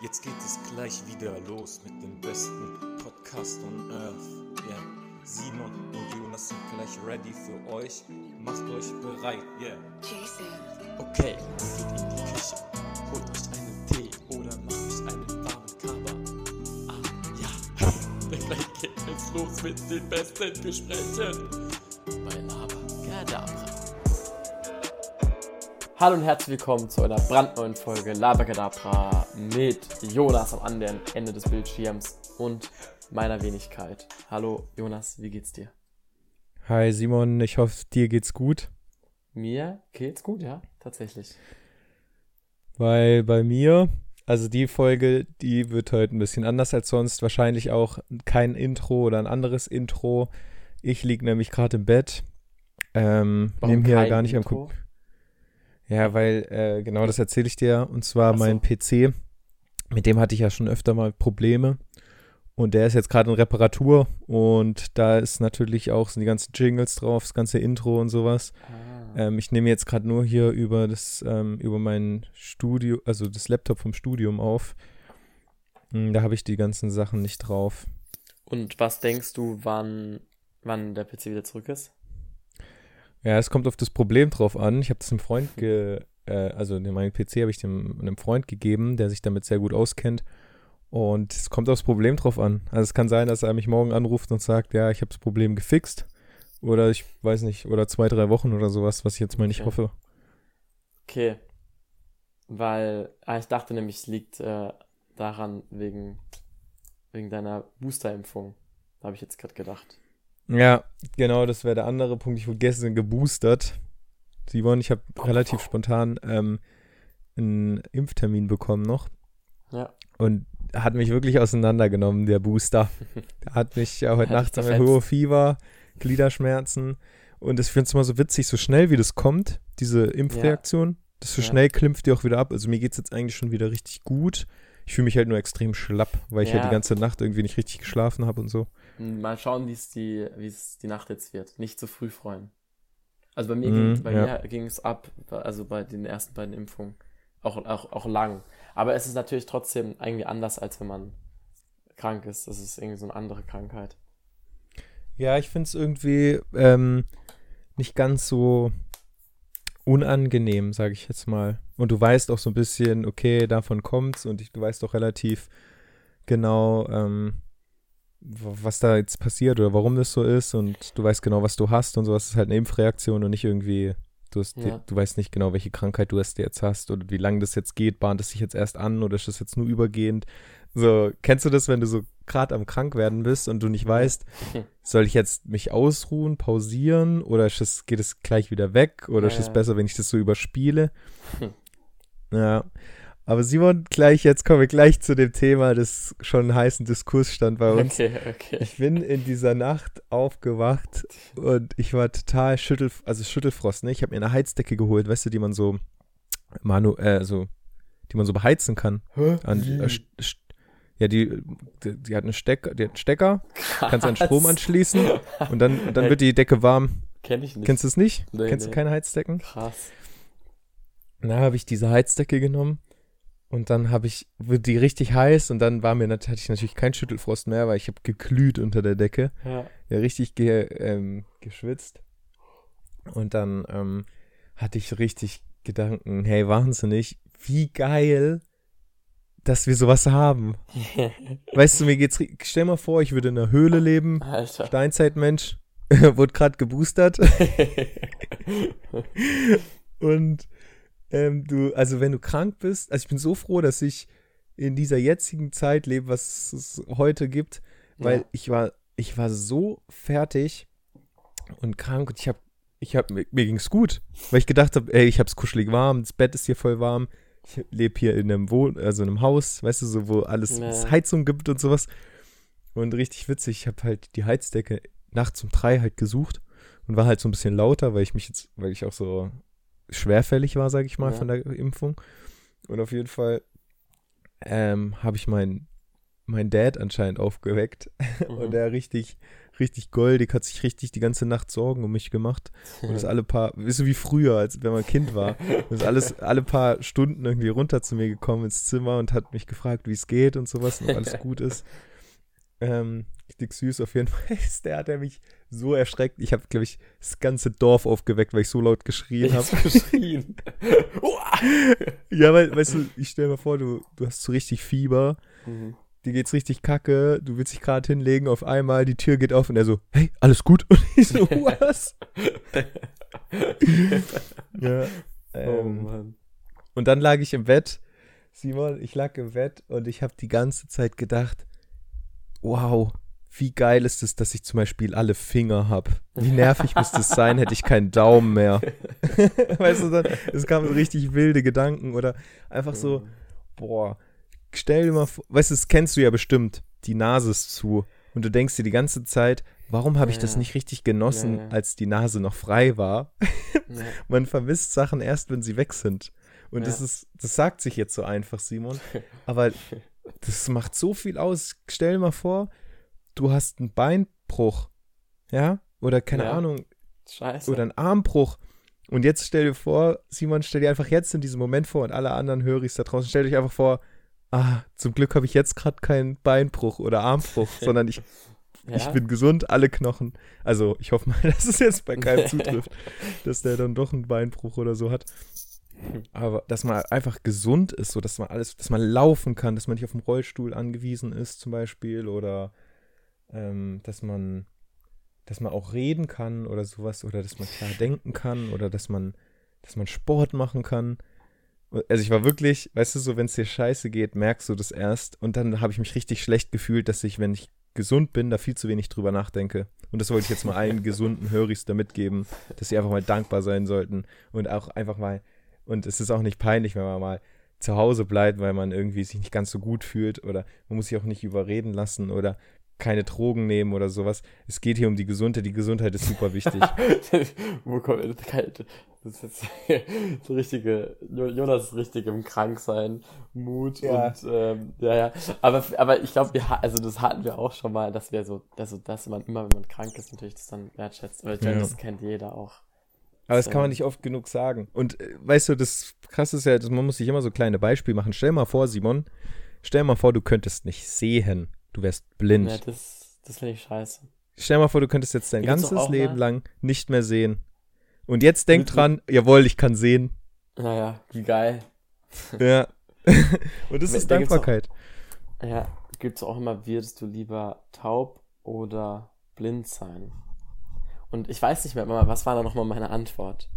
Jetzt geht es gleich wieder los mit dem besten Podcast on Earth. Yeah. Simon und Jonas sind gleich ready für euch. Macht euch bereit, yeah. Okay, geht in die Küche. Holt euch einen Tee oder macht euch einen warmen Kaba. Ah, ja. Denn gleich geht es los mit den besten Gesprächen. Bei Hallo und herzlich willkommen zu einer brandneuen Folge Labergadabra mit Jonas am anderen Ende des Bildschirms und meiner Wenigkeit. Hallo Jonas, wie geht's dir? Hi Simon, ich hoffe, dir geht's gut. Mir geht's gut, ja, tatsächlich. Weil bei mir, also die Folge, die wird heute ein bisschen anders als sonst. Wahrscheinlich auch kein Intro oder ein anderes Intro. Ich liege nämlich gerade im Bett. Ähm, nehme hier gar nicht am Intro? Ja, weil, äh, genau das erzähle ich dir. Und zwar so. mein PC. Mit dem hatte ich ja schon öfter mal Probleme. Und der ist jetzt gerade in Reparatur. Und da ist natürlich auch, sind die ganzen Jingles drauf, das ganze Intro und sowas. Ah, Ähm, ich nehme jetzt gerade nur hier über das, ähm, über mein Studio, also das Laptop vom Studium auf. Hm, Da habe ich die ganzen Sachen nicht drauf. und was denkst du, wann, wann der PC wieder zurück ist? Ja, es kommt auf das Problem drauf an. Ich habe das einem Freund, ge, äh, also den- meinen PC habe ich dem einem Freund gegeben, der sich damit sehr gut auskennt. Und es kommt aufs Problem drauf an. Also es kann sein, dass er mich morgen anruft und sagt, ja, ich habe das Problem gefixt. Oder ich weiß nicht, oder zwei, drei Wochen oder sowas, was ich jetzt mal nicht Okay. hoffe. Okay, weil ah, ich dachte nämlich, es liegt äh, daran wegen, wegen deiner Boosterimpfung. Habe ich jetzt gerade gedacht. Ja, genau, das wäre der andere Punkt. Ich wurde gestern geboostert. Simon, ich habe relativ spontan ähm, einen Impftermin bekommen noch. Ja. Und hat mich wirklich auseinandergenommen, der Booster. Der hat mich ja heute Nacht zerfetzt. hohe Fieber, Gliederschmerzen. Und ich finde es immer so witzig, so schnell wie das kommt, diese Impfreaktion. Das so Ja. schnell klimpft die auch wieder ab. Also mir geht es jetzt eigentlich schon wieder richtig gut. Ich fühle mich halt nur extrem schlapp, weil ich halt Ja. die ganze Nacht irgendwie nicht richtig geschlafen habe und so. Mal schauen, wie es die, wie es die Nacht jetzt wird. Nicht zu früh freuen. Also bei mir Mhm, ging, ja. es ab, also bei den ersten beiden Impfungen. Auch, auch, auch lang. Aber es ist natürlich trotzdem irgendwie anders, als wenn man krank ist. Das ist irgendwie so eine andere Krankheit. Ja, ich finde es irgendwie ähm, nicht ganz so unangenehm, sage ich jetzt mal. Und du weißt auch so ein bisschen, okay, davon kommt's und ich, du weißt auch relativ genau, ähm, was da jetzt passiert oder warum das so ist und du weißt genau, was du hast und sowas. Das ist halt eine Impfreaktion und nicht irgendwie, du, hast, Ja. du weißt nicht genau, welche Krankheit du jetzt hast oder wie lange das jetzt geht, bahnt es sich jetzt erst an oder ist das jetzt nur übergehend. So, kennst du das, wenn du so gerade am krank werden bist und du nicht weißt, soll ich jetzt mich ausruhen, pausieren oder es, geht es gleich wieder weg oder Ja, ist es besser, wenn ich das so überspiele? Hm. Ja. Aber Simon, gleich, jetzt kommen wir gleich zu dem Thema, das schon einen heißen Diskurs stand bei uns. Okay, okay. Ich bin in dieser Nacht aufgewacht und ich war total schüttel, also Schüttelfrost, ne? Ich habe mir eine Heizdecke geholt, weißt du, die man so manu, äh, so, die man so beheizen kann. An, äh, ja, die, die, die hat einen Stecker, die hat einen Stecker, kannst an Strom Krass. anschließen und dann, dann wird die Decke warm. Kenn ich nicht. Kennst du es nicht? Nee, Kennst nee. du keine Heizdecken? Krass. Na, habe ich diese Heizdecke genommen und dann habe ich, wird die richtig heiß und dann war mir, hatte ich natürlich keinen Schüttelfrost mehr, weil ich habe geglüht unter der Decke. Ja. ja, richtig ge, ähm, geschwitzt. Und dann ähm, hatte ich richtig Gedanken, hey, wahnsinnig, wie geil, dass wir sowas haben. Weißt du, mir geht's, stell mal vor, ich würde in einer Höhle leben, Alter. Steinzeitmensch, wurde gerade geboostert und ähm, du, also wenn du krank bist, also ich bin so froh, dass ich in dieser jetzigen Zeit lebe, was es heute gibt, weil Ja. ich war, ich war so fertig und krank und ich habe, ich habe, mir, mir ging's gut, weil ich gedacht habe, ey, ich hab's kuschelig warm, das Bett ist hier voll warm, ich lebe hier in einem Wohn, also in einem Haus, weißt du, so wo alles Ja. Heizung gibt und sowas und richtig witzig, ich habe halt die Heizdecke nachts um drei halt gesucht und war halt so ein bisschen lauter, weil ich mich jetzt, weil ich auch so schwerfällig war, sage ich mal, Ja. von der Impfung und auf jeden Fall ähm, habe ich meinen mein Dad anscheinend aufgeweckt Mhm. und der richtig, richtig goldig, hat sich richtig die ganze Nacht Sorgen um mich gemacht. Und ist alle paar, wisst ihr, wie früher, als wenn man Kind war, ist alles alle paar Stunden irgendwie runter zu mir gekommen ins Zimmer und hat mich gefragt, wie es geht und sowas und ob alles gut ist. Ähm, richtig süß auf jeden Fall. Ist der hat er mich so erschreckt. Ich habe, glaube ich, das ganze Dorf aufgeweckt, weil ich so laut geschrien habe. geschrien. ja, weil, weißt du, ich stell mir vor, du, du hast so richtig Fieber. Mhm. Dir geht's richtig kacke, du willst dich gerade hinlegen, auf einmal die Tür geht auf und er so, hey, alles gut? Und ich so, was? ja. Oh ähm, oh Mann. Und dann lag ich im Bett, Simon, ich lag im Bett und ich habe die ganze Zeit gedacht, wow, wie geil ist es, dass ich zum Beispiel alle Finger habe. Wie nervig müsste es sein, hätte ich keinen Daumen mehr. weißt du, dann, es kamen so richtig wilde Gedanken oder einfach so, boah, stell dir mal vor, weißt du, das kennst du ja bestimmt, die Nase ist zu und du denkst dir die ganze Zeit, warum habe ich ja, das nicht richtig genossen, ja, ja. als die Nase noch frei war? Man vermisst Sachen erst, wenn sie weg sind. Und das ist, das sagt sich jetzt so einfach, Simon. Aber das macht so viel aus. Stell dir mal vor, du hast einen Beinbruch, ja, oder keine. Ahnung, Scheiße. oder einen Armbruch. Und jetzt stell dir vor, Simon, stell dir einfach jetzt in diesem Moment vor und alle anderen höre ich da draußen, stell dich einfach vor, ah, zum Glück habe ich jetzt gerade keinen Beinbruch oder Armbruch, sondern ich, ja. ich bin gesund, alle Knochen. Also ich hoffe mal, dass es jetzt bei keinem zutrifft, dass der dann doch einen Beinbruch oder so hat. Aber dass man einfach gesund ist, so dass man alles, dass man laufen kann, dass man nicht auf dem Rollstuhl angewiesen ist, zum Beispiel, oder ähm, dass man, dass man auch reden kann oder sowas, oder dass man klar denken kann, oder dass man, dass man Sport machen kann. Also ich war wirklich, weißt du, so wenn es dir scheiße geht, merkst du das erst. Und dann habe ich mich richtig schlecht gefühlt, dass ich, wenn ich gesund bin, da viel zu wenig drüber nachdenke. Und das wollte ich jetzt mal allen gesunden Höris da mitgeben, dass sie einfach mal dankbar sein sollten und auch einfach mal, und es ist auch nicht peinlich, wenn man mal zu Hause bleibt, weil man irgendwie sich nicht ganz so gut fühlt oder man muss sich auch nicht überreden lassen oder keine Drogen nehmen oder sowas. Es geht hier um die Gesundheit. Die Gesundheit ist super wichtig. Wo kommt das ist jetzt so richtige, Jonas ist richtig im Kranksein, Mut ja. und ähm, ja, ja. Aber, aber ich glaube, wir also das hatten wir auch schon mal, dass wir so, also dass man immer, wenn man krank ist, natürlich das dann wertschätzt. Aber ich glaube, ja. das kennt jeder auch. Aber das kann man nicht oft genug sagen. Und äh, weißt du, das krasse ist ja, dass man muss sich immer so kleine Beispiele machen. Stell mal vor, Simon, stell mal vor, du könntest nicht sehen. Du wärst blind. Ja, das, das finde ich scheiße. Stell mal vor, du könntest jetzt dein Gibt's ganzes Leben mal? lang nicht mehr sehen. Und jetzt denk dran, jawohl, ich kann sehen. Naja, wie geil. Ja. Und das ist da Dankbarkeit. Auch, ja, gibt es auch immer, würdest du lieber taub oder blind sein? Und ich weiß nicht mehr, was war da nochmal meine Antwort?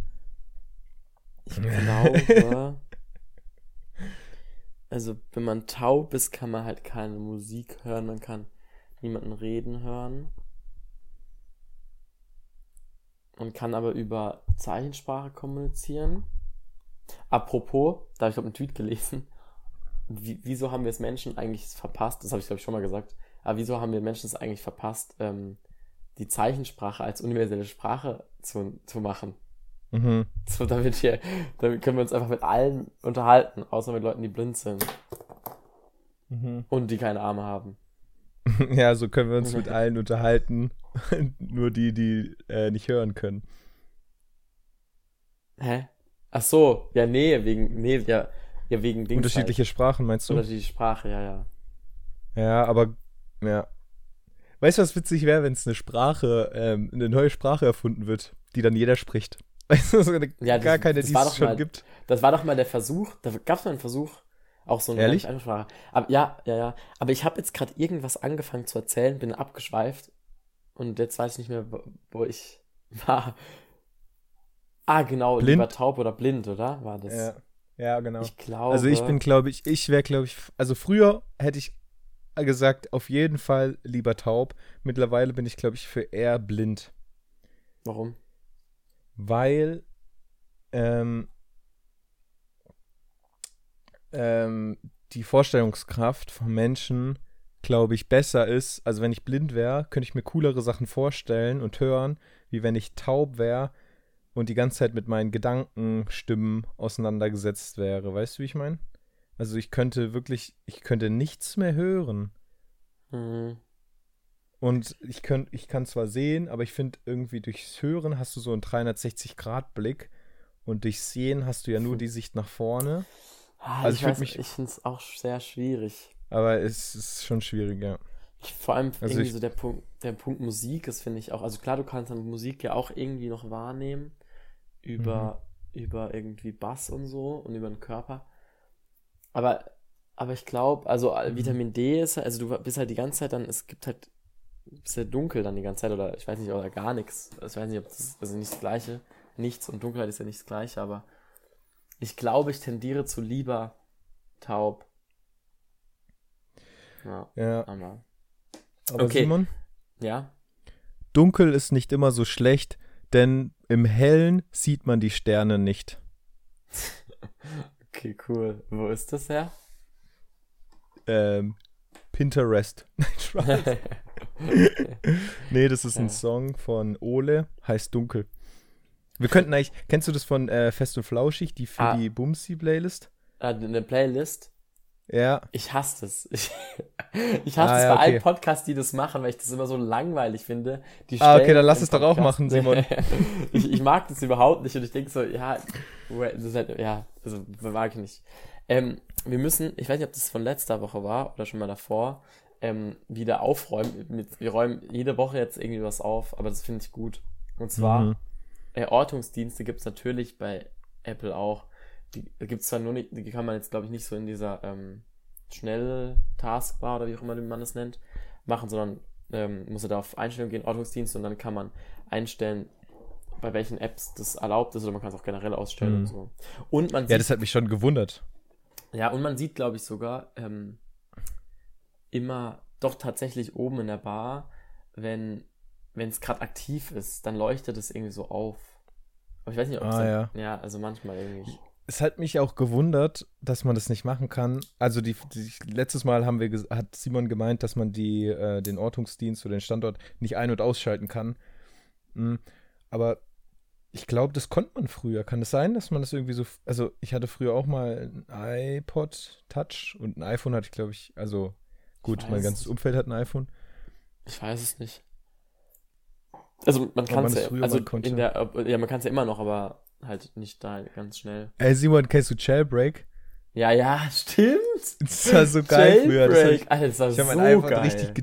Ich glaube, also wenn man taub ist, kann man halt keine Musik hören, man kann niemanden reden hören. Man kann aber über Zeichensprache kommunizieren. Apropos, da habe ich glaube einen Tweet gelesen. Wie, wieso haben wir es Menschen eigentlich verpasst? Das habe ich glaube ich schon mal gesagt. Aber wieso haben wir Menschen es eigentlich verpasst, ähm, die Zeichensprache als universelle Sprache zu, zu machen? Mhm. So, damit wir, damit können wir uns einfach mit allen unterhalten, außer mit Leuten, die blind sind. Mhm. Und die keine Arme haben. Ja, so können wir uns mit allen unterhalten. Nur die, die äh, nicht hören können. Hä? Ach so, ja, nee, wegen, nee, ja, ja wegen Dings Unterschiedliche halt. Sprachen, meinst du? Unterschiedliche Sprache, ja, ja. Ja, aber, ja. Weißt du, was witzig wäre, wenn es eine Sprache, ähm, eine neue Sprache erfunden wird, die dann jeder spricht? Weißt du, so eine, ja, das, gar keine, die es schon mal, gibt. Das war doch mal der Versuch, da gab es mal einen Versuch, auch so eine Ehrlich? Sprache. Aber ja, ja, ja. Aber ich habe jetzt gerade irgendwas angefangen zu erzählen, bin abgeschweift und jetzt weiß ich nicht mehr, wo ich war. Ah, genau, blind? lieber taub oder blind, oder? War das? Ja, ja genau. Ich glaube. Also ich bin, glaube ich, ich wäre, glaube ich, also früher hätte ich gesagt, auf jeden Fall lieber taub. Mittlerweile bin ich, glaube ich, für eher blind. Warum? Weil ähm, ähm, die Vorstellungskraft von Menschen glaube ich, besser ist. Also wenn ich blind wäre, könnte ich mir coolere Sachen vorstellen und hören, wie wenn ich taub wäre und die ganze Zeit mit meinen Gedankenstimmen auseinandergesetzt wäre. Weißt du, wie ich meine? Also ich könnte wirklich, ich könnte nichts mehr hören. Mhm. Und ich, könnt, ich kann zwar sehen, aber ich finde irgendwie durchs Hören hast du so einen 360-Grad-Blick und durchs Sehen hast du ja nur die Sicht nach vorne. Ah, also ich, ich, ich finde es auch sehr schwierig. Aber es ist schon schwierig, ja. Ich, vor allem also irgendwie so der Punkt, der Punkt Musik ist, finde ich auch. Also klar, du kannst dann Musik ja auch irgendwie noch wahrnehmen über, mhm. über irgendwie Bass und so und über den Körper. Aber, aber ich glaube, also mhm. Vitamin D ist halt, also du bist halt die ganze Zeit dann, es gibt halt ist ja dunkel dann die ganze Zeit oder ich weiß nicht, oder gar nichts. Ich weiß nicht, ob das, also nicht das Gleiche. Nichts und Dunkelheit ist ja nicht das Gleiche, aber ich glaube, ich tendiere zu lieber taub. Ja. ja. Aber, aber okay. Simon? Ja. Dunkel ist nicht immer so schlecht, denn im Hellen sieht man die Sterne nicht. okay, cool. Wo ist das her? Ähm, Pinterest. Nein, nee, das ist ein Song von Ole, heißt Dunkel. Wir könnten eigentlich, kennst du das von äh, Fest und Flauschig, die für ah. die Bumsi-Playlist? Ah, eine Playlist? Ja. Ich hasse das. Ich, ich hasse ah, es ja, bei okay. allen Podcasts, die das machen, weil ich das immer so langweilig finde. Ah, okay, dann lass es doch auch machen, Simon. ich, ich, mag das überhaupt nicht und ich denke so, ja, das ist halt, ja, also mag ich nicht. Ähm, wir müssen, ich weiß nicht, ob das von letzter Woche war oder schon mal davor, ähm, wieder aufräumen. Wir räumen jede Woche jetzt irgendwie was auf, aber das finde ich gut. Und zwar, mhm. äh, Ortungsdienste gibt es natürlich bei Apple auch. Die gibt es zwar nur nicht, die kann man jetzt, glaube ich, nicht so in dieser ähm, Schnell-Taskbar oder wie auch immer man das nennt, machen, sondern ähm, muss er da auf Einstellungen gehen, Ortungsdienst, und dann kann man einstellen, bei welchen Apps das erlaubt ist, oder man kann es auch generell ausstellen mhm. und so. Und man sieht, ja, das hat mich schon gewundert. Ja, und man sieht, glaube ich, sogar, ähm, immer doch tatsächlich oben in der Bar, wenn wenn es gerade aktiv ist, dann leuchtet es irgendwie so auf. Aber ich weiß nicht, ob es ah, ja. ja, also manchmal irgendwie. Es hat mich auch gewundert, dass man das nicht machen kann. Also die, die letztes Mal haben wir hat Simon gemeint, dass man die äh, den Ortungsdienst oder den Standort nicht ein- und ausschalten kann. Mhm. Aber ich glaube, das konnte man früher. Kann es das sein, dass man das irgendwie so. Also, ich hatte früher auch mal ein iPod Touch und ein iPhone hatte ich, glaube ich, also Gut, mein ganzes Umfeld hat ein iPhone. Ich weiß es nicht. Also man kann es ja, also in der, ja, man kann es ja immer noch, aber halt nicht da ganz schnell. Ey, Simon, kennst du Jailbreak? Ja, ja, stimmt. Das war so geil früher. Das ich, Alter, das war ich so mein iPod geil. richtig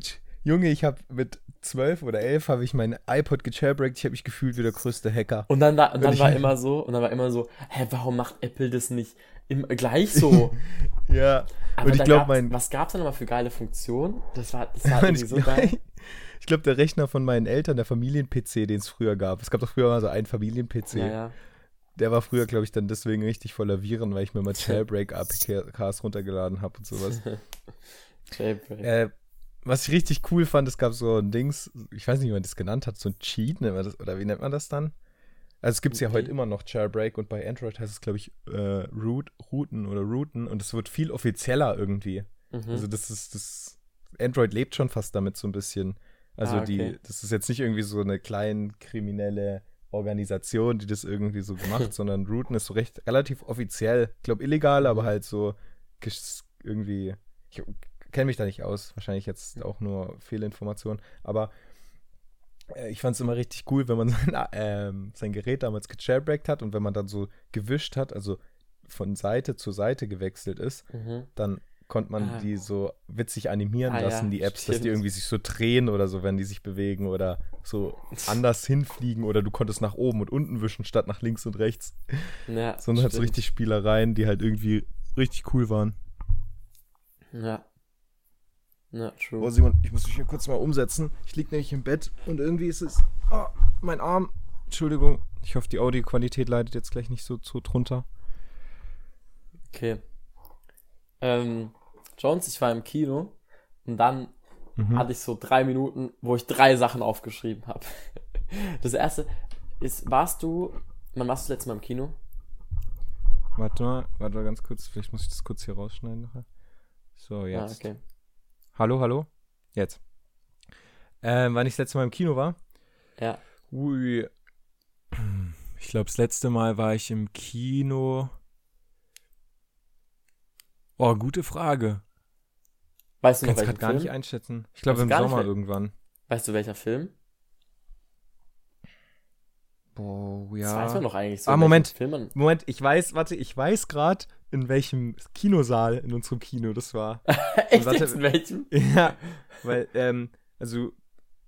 Junge, ich habe mit zwölf oder elf habe ich mein iPod gejailbreakt. Ich habe mich gefühlt wie der größte Hacker. Und dann war, und dann war immer so, und dann war immer so, hä, warum macht Apple das nicht im, gleich so? ja. Aber und ich glaube, mein. Was gab's da nochmal für geile Funktionen? Das war, das war irgendwie so geil. Ich glaube, der Rechner von meinen Eltern, der Familien-PC, den es früher gab. Es gab doch früher mal so einen Familien-PC. Ja, ja. Der war früher, glaube ich, dann deswegen richtig voller Viren, weil ich mir mal Jailbreak-APKs runtergeladen habe und sowas. Jailbreak. Äh, was ich richtig cool fand, es gab so ein Dings, ich weiß nicht, wie man das genannt hat, so ein Cheat, das, oder wie nennt man das dann? Also es gibt es okay. ja heute immer noch Jailbreak und bei Android heißt es, glaube ich, äh, Root, Routen oder Routen und es wird viel offizieller irgendwie. Mhm. Also das ist, das Android lebt schon fast damit so ein bisschen. Also ah, okay. die, das ist jetzt nicht irgendwie so eine kleine kriminelle Organisation, die das irgendwie so gemacht, sondern Routen ist so recht relativ offiziell. Ich glaube illegal, aber halt so irgendwie. Ich kenne mich da nicht aus. Wahrscheinlich jetzt auch nur Fehlinformationen. Aber äh, ich fand es immer richtig cool, wenn man sein, äh, sein Gerät damals gejailbreakt hat und wenn man dann so gewischt hat, also von Seite zu Seite gewechselt ist, mhm. dann konnte man ah. die so witzig animieren ah, lassen, ja, die Apps, stimmt. dass die irgendwie sich so drehen oder so, wenn die sich bewegen oder so anders hinfliegen oder du konntest nach oben und unten wischen statt nach links und rechts. Ja, Sondern halt so richtig Spielereien, die halt irgendwie richtig cool waren. Ja. Ja, true. Oh, Simon, ich muss mich hier kurz mal umsetzen. Ich liege nämlich im Bett und irgendwie ist es. Oh, mein Arm. Entschuldigung. Ich hoffe, die Audioqualität leidet jetzt gleich nicht so, so drunter. Okay. Ähm, Jones, ich war im Kino und dann mhm. hatte ich so drei Minuten, wo ich drei Sachen aufgeschrieben habe. Das erste ist, warst du, wann warst du letztes Mal im Kino? Warte mal, warte mal ganz kurz, vielleicht muss ich das kurz hier rausschneiden nachher. So, ah, jetzt. Ah, okay. Hallo, hallo? Jetzt. Ähm, wann ich das letzte Mal im Kino war? Ja. Ui. Ich glaube, das letzte Mal war ich im Kino. Oh, gute Frage. Weißt du noch, Kannst gerade gar nicht einschätzen. Ich glaube im Sommer irgendwann. Weißt du, welcher Film? Boah, ja. Das weiß man doch eigentlich so. Ah, Moment. Film man Moment, ich weiß, warte, ich weiß gerade, in welchem Kinosaal in unserem Kino das war. Echt warte- jetzt in welchem? ja, weil, ähm, also,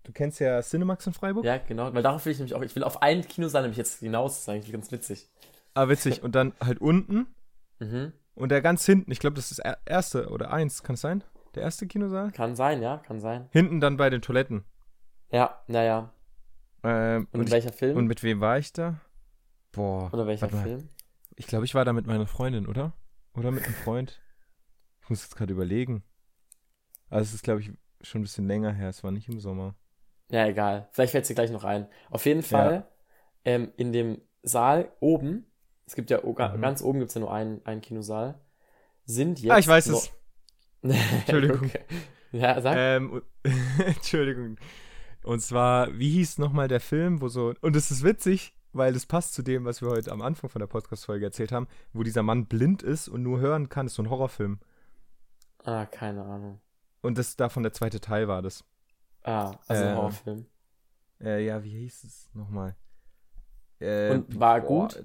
du kennst ja Cinemax in Freiburg? Ja, genau. Weil darauf will ich nämlich auch. Ich will auf einen Kinosaal nämlich jetzt hinaus. Das ist eigentlich ganz witzig. Ah, witzig. Und dann halt unten Mhm. und der ganz hinten, ich glaube, das ist das erste oder eins, kann es sein? Der erste Kinosaal? Kann sein, ja, kann sein. Hinten dann bei den Toiletten. Ja, naja. Ähm, Und, und, ich, welcher Film? und mit wem war ich da? Boah. Oder welcher. Film? Ich glaube, ich war da mit meiner Freundin, oder? Oder mit einem Freund. Ich muss jetzt gerade überlegen. Also es ist, glaube ich, schon ein bisschen länger her. Es war nicht im Sommer. Ja, egal. Vielleicht fällt dir gleich noch ein. Auf jeden Fall, ähm, in dem Saal oben, es gibt ja Mhm. ganz oben gibt es ja nur einen, einen Kinosaal, sind jetzt. ah, ich weiß es. Entschuldigung. Okay. Ja, sag. Ähm, Entschuldigung. Und zwar, wie hieß nochmal der Film, wo so. Und es ist witzig, weil das passt zu dem, was wir heute am Anfang von der Podcast-Folge erzählt haben, wo dieser Mann blind ist und nur hören kann. Das ist so ein Horrorfilm. ah, keine Ahnung. Und das davon der zweite Teil war das. Ah, also Äh, ein Horrorfilm. Äh, ja, wie hieß es nochmal? Äh, Und war boah, gut?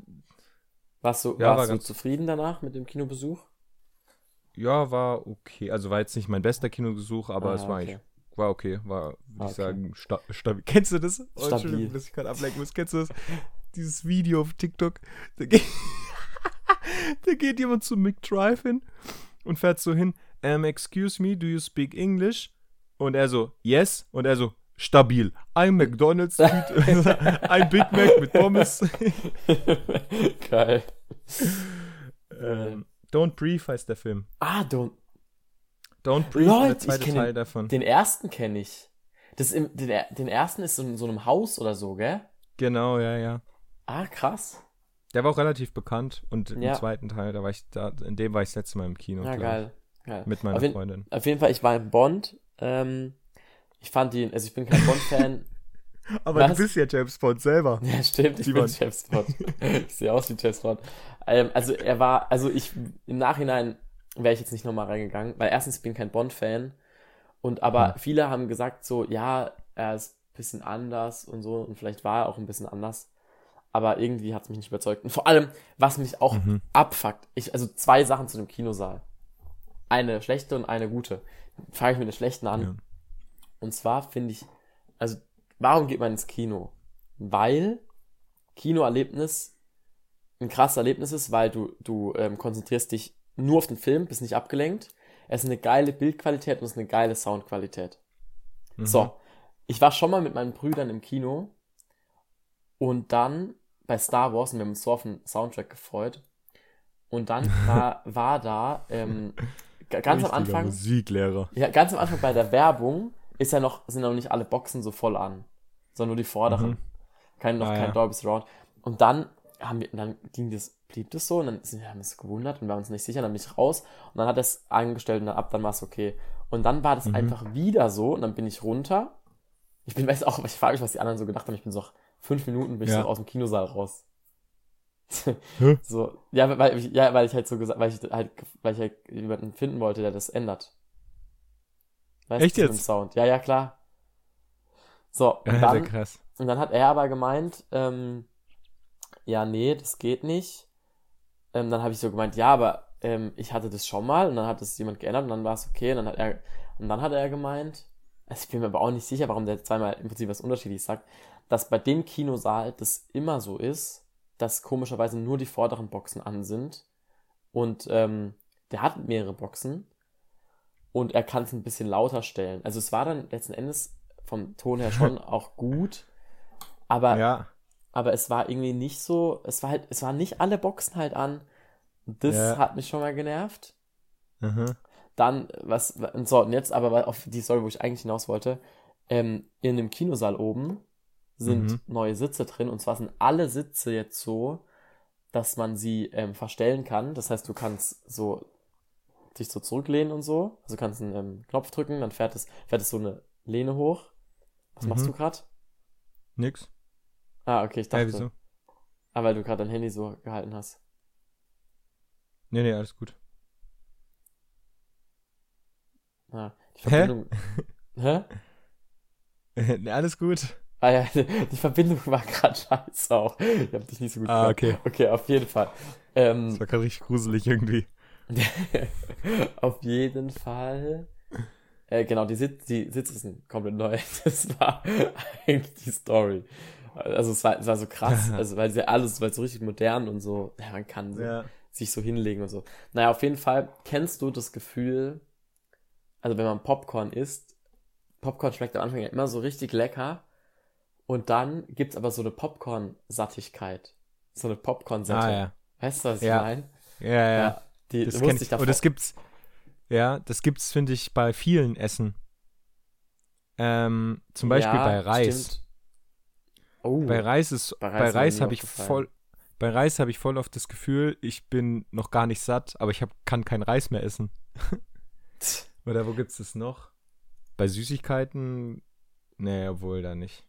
Warst du, ja, war warst du ganz- zufrieden danach mit dem Kinobesuch? Ja, war okay. Also war jetzt nicht mein bester Kinobesuch, aber Ah, es war okay. eigentlich, war okay. War, würde Ah, ich okay. sagen, sta stabil. Kennst du das? Oh, Stabil. Entschuldigung, dass ich gerade ablenken muss. Kennst du das? Dieses Video auf TikTok. Da geht, da geht jemand zu Mick Drive hin und fährt so hin. Um, excuse me, do you speak English? Und er so, yes. Und er so, stabil. Ein McDonalds, ein Big Mac mit Pommes. Geil. ähm, Don't Breathe heißt der Film. Ah, don't, Don't Breathe, Lol, der zweite Teil den- davon. den ersten kenne ich. Das im, den, den ersten ist so in so einem Haus oder so, gell? Genau, ja, ja. Ah, krass. Der war auch relativ bekannt und im Ja. zweiten Teil, da war ich da, in dem war ich das letzte Mal im Kino. Ja, geil. geil. Mit meiner Auf Freundin. Auf jeden Fall, ich war im Bond. Ähm, ich fand ihn, also ich bin kein Bond-Fan. Aber Was? du bist ja James Bond selber. ja, stimmt, ich Simon. bin James Bond. ich sehe aus wie James Bond. Ähm, also er war, also ich, im Nachhinein wäre ich jetzt nicht nochmal reingegangen, weil erstens ich bin kein Bond-Fan und aber Hm. viele haben gesagt so, ja, er ist ein bisschen anders und so und vielleicht war er auch ein bisschen anders. Aber irgendwie hat es mich nicht überzeugt. Und vor allem, was mich auch Mhm. abfuckt, ich, also zwei Sachen zu dem Kinosaal. Eine schlechte und eine gute. Fange ich mit der schlechten an. Ja. Und zwar finde ich, also warum geht man ins Kino? Weil Kinoerlebnis ein krasses Erlebnis ist, weil du, du ähm, konzentrierst dich nur auf den Film, bist nicht abgelenkt. Es ist eine geile Bildqualität und es ist eine geile Soundqualität. Mhm. So, ich war schon mal mit meinen Brüdern im Kino und dann bei Star Wars und wir haben uns so auf den Soundtrack gefreut. Und dann war, war da ähm, ganz am Anfang, Musiklehrer. ja, ganz am Anfang bei der Werbung ist ja noch, sind noch nicht alle Boxen so voll an, sondern nur die vorderen. Mhm. Kein, noch Ah, kein ja. Dolby Surround. Und dann haben wir, und dann ging das, blieb das so und dann sind wir haben uns gewundert und wir waren uns nicht sicher, dann bin ich raus und dann hat er es angestellt und dann ab, dann war es okay. Und dann war das Mhm. einfach wieder so und dann bin ich runter. Ich bin, weiß auch, ich frage mich, was die anderen so gedacht haben. Ich bin so, fünf Minuten bin ich Ja. so aus dem Kinosaal raus. So, ja, weil ich, ja, weil ich halt so gesagt, weil ich halt, weil ich halt jemanden finden wollte, der das ändert. Weißt Echt du, mit dem jetzt? Sound. Ja, ja, klar. So, und Alter, dann, krass. und dann hat er aber gemeint, ähm, ja, nee, das geht nicht. Ähm, dann habe ich so gemeint, ja, aber ähm, ich hatte das schon mal und dann hat das jemand geändert und dann war es okay. Und dann hat er, und dann hat er gemeint, also ich bin mir aber auch nicht sicher, warum der zweimal im Prinzip was unterschiedliches sagt, dass bei dem Kinosaal das immer so ist, dass komischerweise nur die vorderen Boxen an sind. Und ähm, der hat mehrere Boxen und er kann es ein bisschen lauter stellen. Also es war dann letzten Endes vom Ton her schon auch gut, aber Ja. Aber es war irgendwie nicht so, es war halt, es waren nicht alle Boxen halt an. Das Ja. hat mich schon mal genervt. Mhm. Dann, was, und so, und jetzt aber auf die Story, wo ich eigentlich hinaus wollte, ähm, in dem Kinosaal oben sind Mhm. neue Sitze drin und zwar sind alle Sitze jetzt so, dass man sie ähm, verstellen kann. Das heißt, du kannst so dich so zurücklehnen und so. Also du kannst einen ähm, Knopf drücken, dann fährt es, fährt es so eine Lehne hoch. Was machst Mhm. du gerade? Nix. Ah, okay, ich dachte. Hey, wieso? Ah, weil du gerade dein Handy so gehalten hast. Nee, nee, alles gut. Ah, die Hä? Verbindung. Hä? ne, alles gut. Ah ja, die Verbindung war gerade scheiße auch. Ich hab dich nicht so gut Ah, okay. Okay, auf jeden Fall. Ähm, Das war gerade richtig gruselig irgendwie. auf jeden Fall. Äh, genau, die, Sitz, die Sitze sind komplett neu. Das war eigentlich die Story. Also es war, es war so krass, also weil sie alles, weil es so richtig modern und so, ja, man kann so, Ja. sich so hinlegen und so. Naja, auf jeden Fall kennst du das Gefühl, also wenn man Popcorn isst, Popcorn schmeckt am Anfang ja immer so richtig lecker und dann gibt's aber so eine Popcorn-Sattigkeit. So eine Popcorn-Sättigung. Ah, ja. Weißt du, was Ja. ich meine? Ja, ja. Ja, die Das wusste kenn ich davor. Und das gibt's, ja, das gibt's, finde ich, bei vielen Essen. Ähm, zum Beispiel Ja, bei Reis. stimmt. Oh, Bei Reis ist, Bei Reis Reis habe ich voll, bei Reis habe ich voll oft das Gefühl, ich bin noch gar nicht satt, aber ich hab, kann kein Reis mehr essen. Oder wo gibt's das noch? Bei Süßigkeiten? Nee, obwohl da nicht.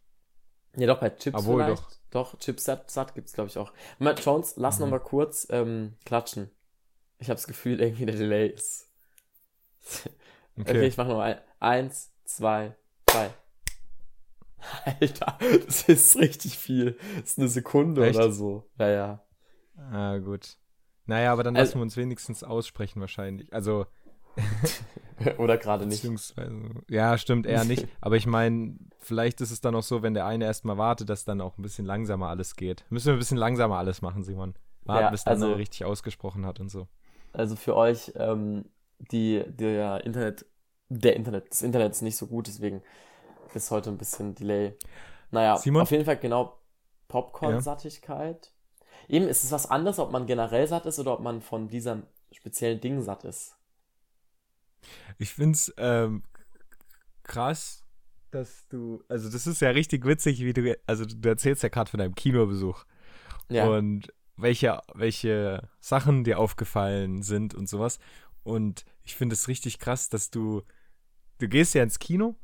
Ja, doch, bei Chips Obwohl, vielleicht. Doch, Chips satt, satt gibt's, glaube ich, auch. Moment, Jones, lass Mhm. noch mal kurz ähm, klatschen. Ich habe das Gefühl, irgendwie der Delay ist. Okay, Okay. ich mach noch mal. Eins, zwei, drei. Alter, das ist richtig viel. Das ist eine Sekunde Echt? oder so. Ja, ja. Ah, gut. Naja, aber dann Also- lassen wir uns wenigstens aussprechen wahrscheinlich. Also, Oder gerade nicht. beziehungsweise, ja, stimmt eher nicht. Aber ich meine, vielleicht ist es dann auch so, wenn der eine erstmal wartet, dass dann auch ein bisschen langsamer alles geht. Müssen wir ein bisschen langsamer alles machen, Simon. Warten, Ja, bis der also- andere richtig ausgesprochen hat und so. Also für euch, ähm, die der Internet, der Internet, das Internet ist nicht so gut, deswegen ist heute ein bisschen Delay. Naja, Simon? auf jeden Fall genau Popcorn-Sattigkeit. Eben ist es was anderes, ob man generell satt ist oder ob man von diesem speziellen Ding satt ist. Ich find's ähm, krass, dass du, also das ist ja richtig witzig, wie du, also du erzählst ja gerade von deinem Kinobesuch Ja, und welche, welche Sachen dir aufgefallen sind und sowas. Und ich finde es richtig krass, dass du, du gehst ja ins Kino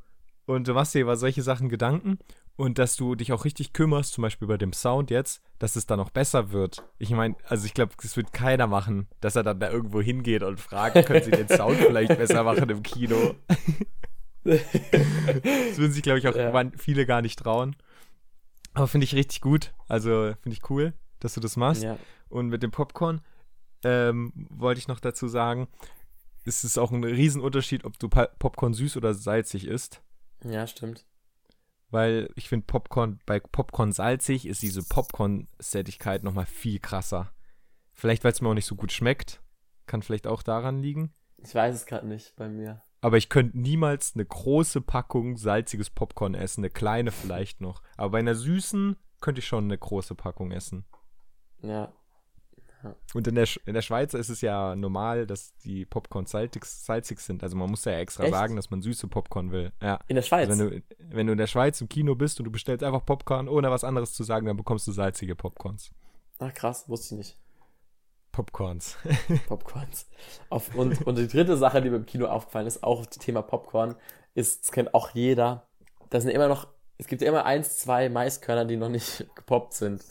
und du machst dir über solche Sachen Gedanken und dass du dich auch richtig kümmerst, zum Beispiel bei dem Sound jetzt, dass es dann auch besser wird. Ich meine, also ich glaube, das wird keiner machen, dass er dann da irgendwo hingeht und fragt, können sie den Sound vielleicht besser machen im Kino. Das würden sich, glaube ich, auch Ja. viele gar nicht trauen. Aber finde ich richtig gut. Also finde ich cool, dass du das machst. ja, Und mit dem Popcorn ähm, wollte ich noch dazu sagen, ist es auch ein Riesenunterschied, ob du Pa- Popcorn süß oder salzig isst. Ja, stimmt. Weil ich finde Popcorn, bei Popcorn salzig ist diese Popcorn-Sättigkeit nochmal viel krasser. Vielleicht, weil es mir auch nicht so gut schmeckt. Kann vielleicht auch daran liegen. Ich weiß es gerade nicht bei mir. Aber ich könnte niemals eine große Packung salziges Popcorn essen. Eine kleine vielleicht noch. Aber bei einer süßen könnte ich schon eine große Packung essen. Ja, Und in der, Sch in der Schweiz ist es ja normal, dass die Popcorn salzig, salzig sind. Also man muss ja extra Echt? sagen, dass man süße Popcorn will. Ja. in der Schweiz. Also wenn, du, wenn du in der Schweiz im Kino bist und du bestellst einfach Popcorn, ohne was anderes zu sagen, dann bekommst du salzige Popcorns. Ach krass, wusste ich nicht. Popcorns. Popcorns. Auf, und, und die dritte Sache, die mir im Kino aufgefallen ist, auch das Thema Popcorn, ist, das kennt auch jeder, da sind immer noch, es gibt ja immer eins, zwei Maiskörner, die noch nicht gepoppt sind.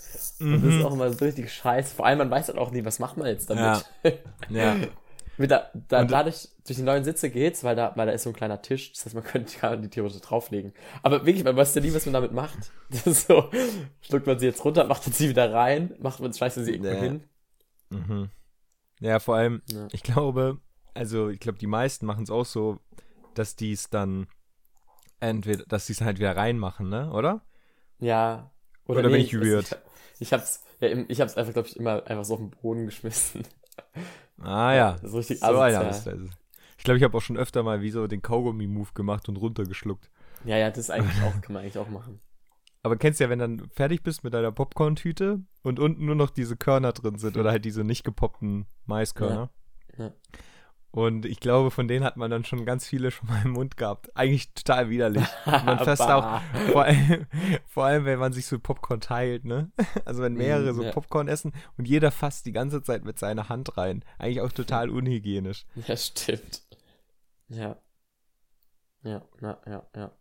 Und das ist Mhm. auch immer so richtig scheiße. Vor allem, man weiß halt auch nie, was macht man jetzt damit. ja. Mit da, da, Und- dadurch, durch die neuen Sitze geht's, weil da, weil da ist so ein kleiner Tisch, das heißt, man könnte kann die theoretisch drauflegen. Aber wirklich, man weiß ja nie, was man damit macht. Das ist so, schluckt man sie jetzt runter, macht man sie wieder rein, macht man, schmeißt man sie irgendwo Nee. hin. Mhm. Ja, vor allem, Ja. ich glaube, also ich glaube, die meisten machen es auch so, dass die es dann entweder, dass die es halt wieder reinmachen, ne? Oder? Ja. Oder bin ich weiß weird? nicht. Ich hab's, ja, ich hab's einfach, glaube ich, immer einfach so auf den Boden geschmissen. Ah ja. Das ist richtig so asozial. ist das. Ich glaube, ich habe auch schon öfter mal wie so den Kaugummi-Move gemacht und runtergeschluckt. Ja, ja, das eigentlich auch, kann man eigentlich auch machen. Aber kennst du ja, wenn dann fertig bist mit deiner Popcorn-Tüte und unten nur noch diese Körner drin sind oder halt diese nicht gepoppten Maiskörner. Ja. Ja. Und ich glaube, von denen hat man dann schon ganz viele schon mal im Mund gehabt. Eigentlich total widerlich. Man fast auch, vor allem, vor allem, wenn man sich so Popcorn teilt, ne? Also wenn mehrere Mm, so ja. Popcorn essen und jeder fasst die ganze Zeit mit seiner Hand rein. Eigentlich auch total unhygienisch. Ja, stimmt. Ja. Ja, ja, ja, ja.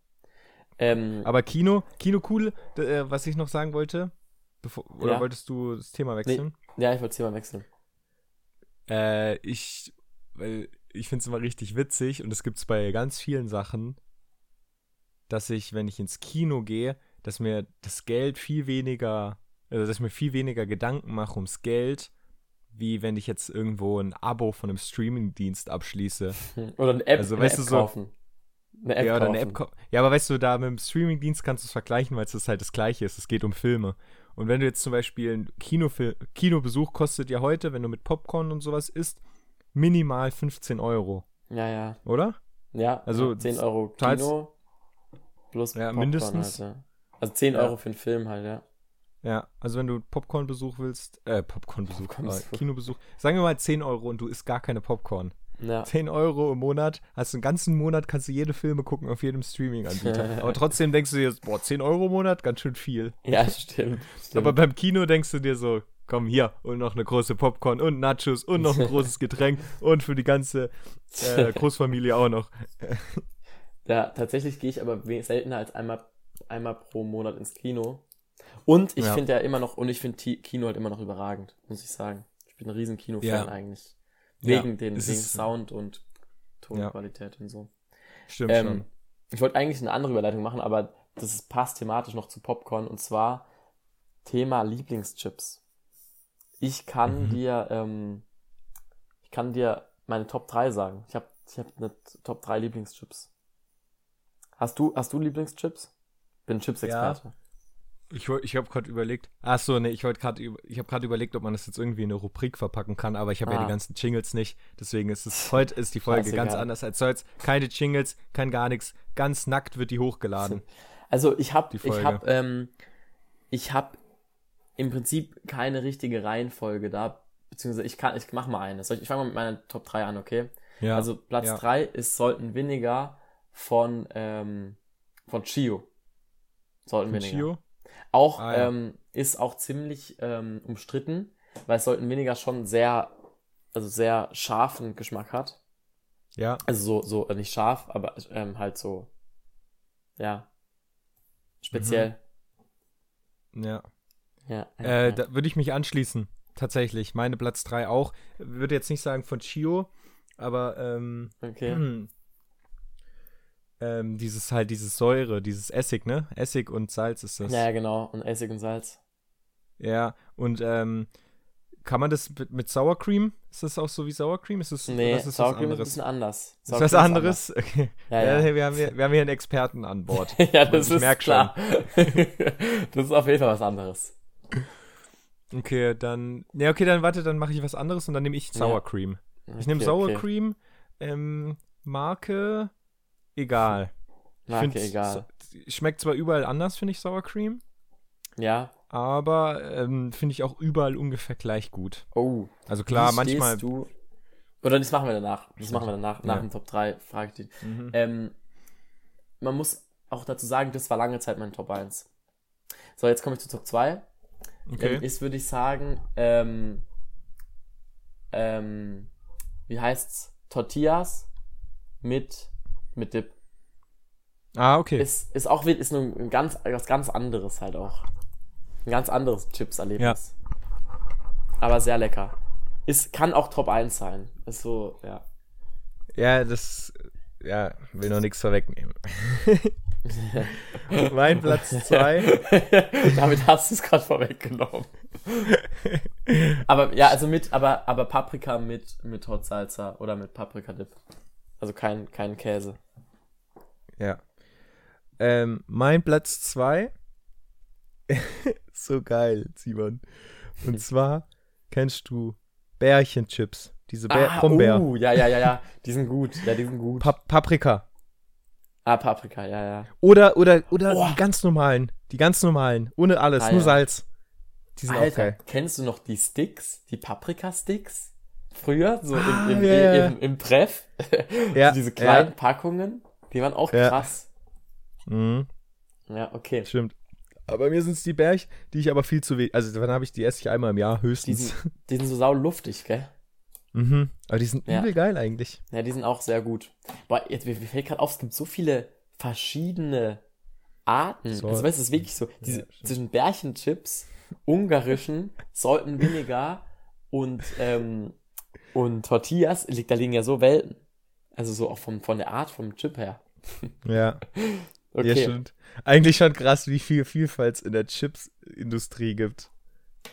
Ähm, Aber Kino, Kino cool, äh, was ich noch sagen wollte, bevor, oder Ja. wolltest du das Thema wechseln? ja, ich wollte das Thema wechseln. Äh, ich, weil ich finde es immer richtig witzig und es gibt es bei ganz vielen Sachen, dass ich, wenn ich ins Kino gehe, dass mir das Geld viel weniger, also dass ich mir viel weniger Gedanken mache ums Geld, wie wenn ich jetzt irgendwo ein Abo von einem Streamingdienst abschließe. Oder eine App, Also, eine weißt App du, so- kaufen. Eine App ja, oder eine kaufen. App. kau- Ja, aber weißt du, da mit dem Streamingdienst kannst du es vergleichen, weil es halt das Gleiche ist. Es geht um Filme. Und wenn du jetzt zum Beispiel ein Kinofil Kinobesuch kostet ja heute, wenn du mit Popcorn und sowas isst, minimal 15 Euro, Ja, ja. oder? Ja, Also, ja, 10 Euro Kino plus Ja, Popcorn mindestens. Halt, ja. Also 10 Ja. Euro für einen Film halt, ja. Ja, also wenn du Popcornbesuch willst, äh, Popcornbesuch, äh, Kinobesuch, sagen wir mal 10 Euro und du isst gar keine Popcorn. Ja, 10 Euro im Monat, hast einen ganzen Monat, kannst du jede Filme gucken auf jedem Streaming-Anbieter. Aber trotzdem denkst du dir, boah, 10 Euro im Monat, ganz schön viel. ja stimmt. stimmt. Aber beim Kino denkst du dir so, komm hier und noch eine große Popcorn und Nachos und noch ein großes Getränk und für die ganze äh, Großfamilie auch noch. Ja, tatsächlich gehe ich aber seltener als einmal, einmal pro Monat ins Kino. Und ich Ja. finde ja immer noch, und ich finde Kino halt immer noch überragend, muss ich sagen. Ich bin ein riesen Kino-Fan Ja. eigentlich. Ja, Wegen den es wegen Sound und Tonqualität und so. Stimmt Ähm, ich wollte eigentlich eine andere Überleitung machen, aber das passt thematisch noch zu Popcorn und zwar Thema Lieblingschips. Ich kann Mhm. dir, ähm, ich kann dir meine Top 3 sagen. Ich habe ich hab eine Top 3 Lieblingschips. Hast du, hast du Lieblingschips? Bin Chips-Experte. Ich, woll- ich habe gerade überlegt. Ach so, nee, ich wollte gerade ich habe gerade überlegt, ob man das jetzt irgendwie in eine Rubrik verpacken kann, aber ich habe ja Ah. die ganzen Jingles nicht, deswegen ist es heute ist die Folge ganz anders als sonst. Keine Jingles, kein gar nichts, ganz nackt wird die hochgeladen. Also ich habe ich habe ähm, ich habe im Prinzip keine richtige Reihenfolge da, beziehungsweise ich kann ich mach mal eine. Ich, ich fange mal mit meiner Top 3 an, okay? Ja. Also Platz ja. 3 ist sollten weniger von ähm, von Chio. Sollten Von weniger. Chio? Auch Ah, ja. ähm, ist auch ziemlich ähm, umstritten, weil es sollten weniger schon sehr also sehr scharfen Geschmack hat. Ja, Also so so äh, nicht scharf, aber ähm, halt so ja speziell. ja. Ja, ja, Äh, ja. da würde ich mich anschließen. Tatsächlich. Meine Platz 3 auch. Würde jetzt nicht sagen von Chio, aber ähm, okay. ähm, dieses halt, dieses Säure, dieses Essig, ne? Essig und Salz ist das. Ja, genau. Und Essig und Salz. Ja, und ähm, kann man das mit, Sour Cream? Ist das auch so wie Sour Cream? Ist das, Nee, oder ist das Sour Cream ist ein anderes? bisschen anders. Ist Cream anderes? Okay. Ja, Ja, ja. wir, haben hier, wir haben hier einen Experten an Bord. ja, das ist klar. das ist auf jeden Fall was anderes. Okay, dann. Ne, okay, dann warte, dann mache ich was anderes und dann nehme ich Sour Ja. Cream. Ich nehme Sour okay. Cream, ähm, Marke, egal. Ich Marke egal. Schmeckt zwar überall anders, finde ich Sour Cream, Ja. aber ähm, finde ich auch überall ungefähr gleich gut. Oh. Also klar, manchmal. du. Oder das machen wir danach. Das machen wir danach. Nach Ja. dem Top 3 frage ich dich. Mhm. Ähm, man muss auch dazu sagen, das war lange Zeit mein Top 1. So, jetzt komme ich zu Top 2. Okay. Ähm, ist, würde ich sagen, ähm, ähm, wie heißt's? Tortillas mit, mit Dip. ah, okay. Ist, ist auch ist nur ein ganz, was ganz anderes halt auch. Ein ganz anderes Chips-Erlebnis. Aber sehr lecker. Ist, kann auch Top 1 sein. Ist so, ja. Ja, das. Ja, will noch nichts vorwegnehmen. mein Platz 2. Damit hast du es gerade vorweggenommen. aber ja, also mit, aber, aber Paprika mit, mit Hot Salsa oder mit Paprika-Dip. Also kein, kein Käse. Ja. Ähm, mein Platz 2. so geil, Simon. Und zwar kennst du Bärchenchips. Diese Bär ah, Brombeer. oh, ja, ja, ja, ja. Die sind gut. Ja, die sind gut. Pap Paprika. ah, Paprika, ja, ja. Oder, oder, oder Oh. die ganz normalen. Die ganz normalen. Ohne alles, Ah, nur ja. Salz. Die sind auch Alter, geil. kennst du noch die Sticks? Die Paprika-Sticks? Früher, so Ah, im, im, ja, ja. im, im Treff. Ja, so diese kleinen ja. Packungen. Die waren auch Ja. krass. Mhm, Ja, okay. stimmt. Aber mir sind es die Bärch, die ich aber viel zu wenig. Also, dann habe ich die esse ich einmal im Jahr Die höchstens. sind, die sind so sau luftig, gell? Mhm. Aber die sind Ja. übel geil eigentlich. Ja, die sind auch sehr gut. Boah, jetzt, mir, mir fällt gerade auf, es gibt so viele verschiedene Arten. So. Also weißt du, es ist wirklich so, diese, Ja, zwischen Bärchenchips, ungarischen, sollten weniger und, ähm, und Tortillas, liegt, da liegen ja so Welten. Also so auch vom, von der Art, vom Chip her. Ja. Okay. Ja, stimmt. Eigentlich schon krass, wie viel Vielfalt es in der Chips-Industrie gibt.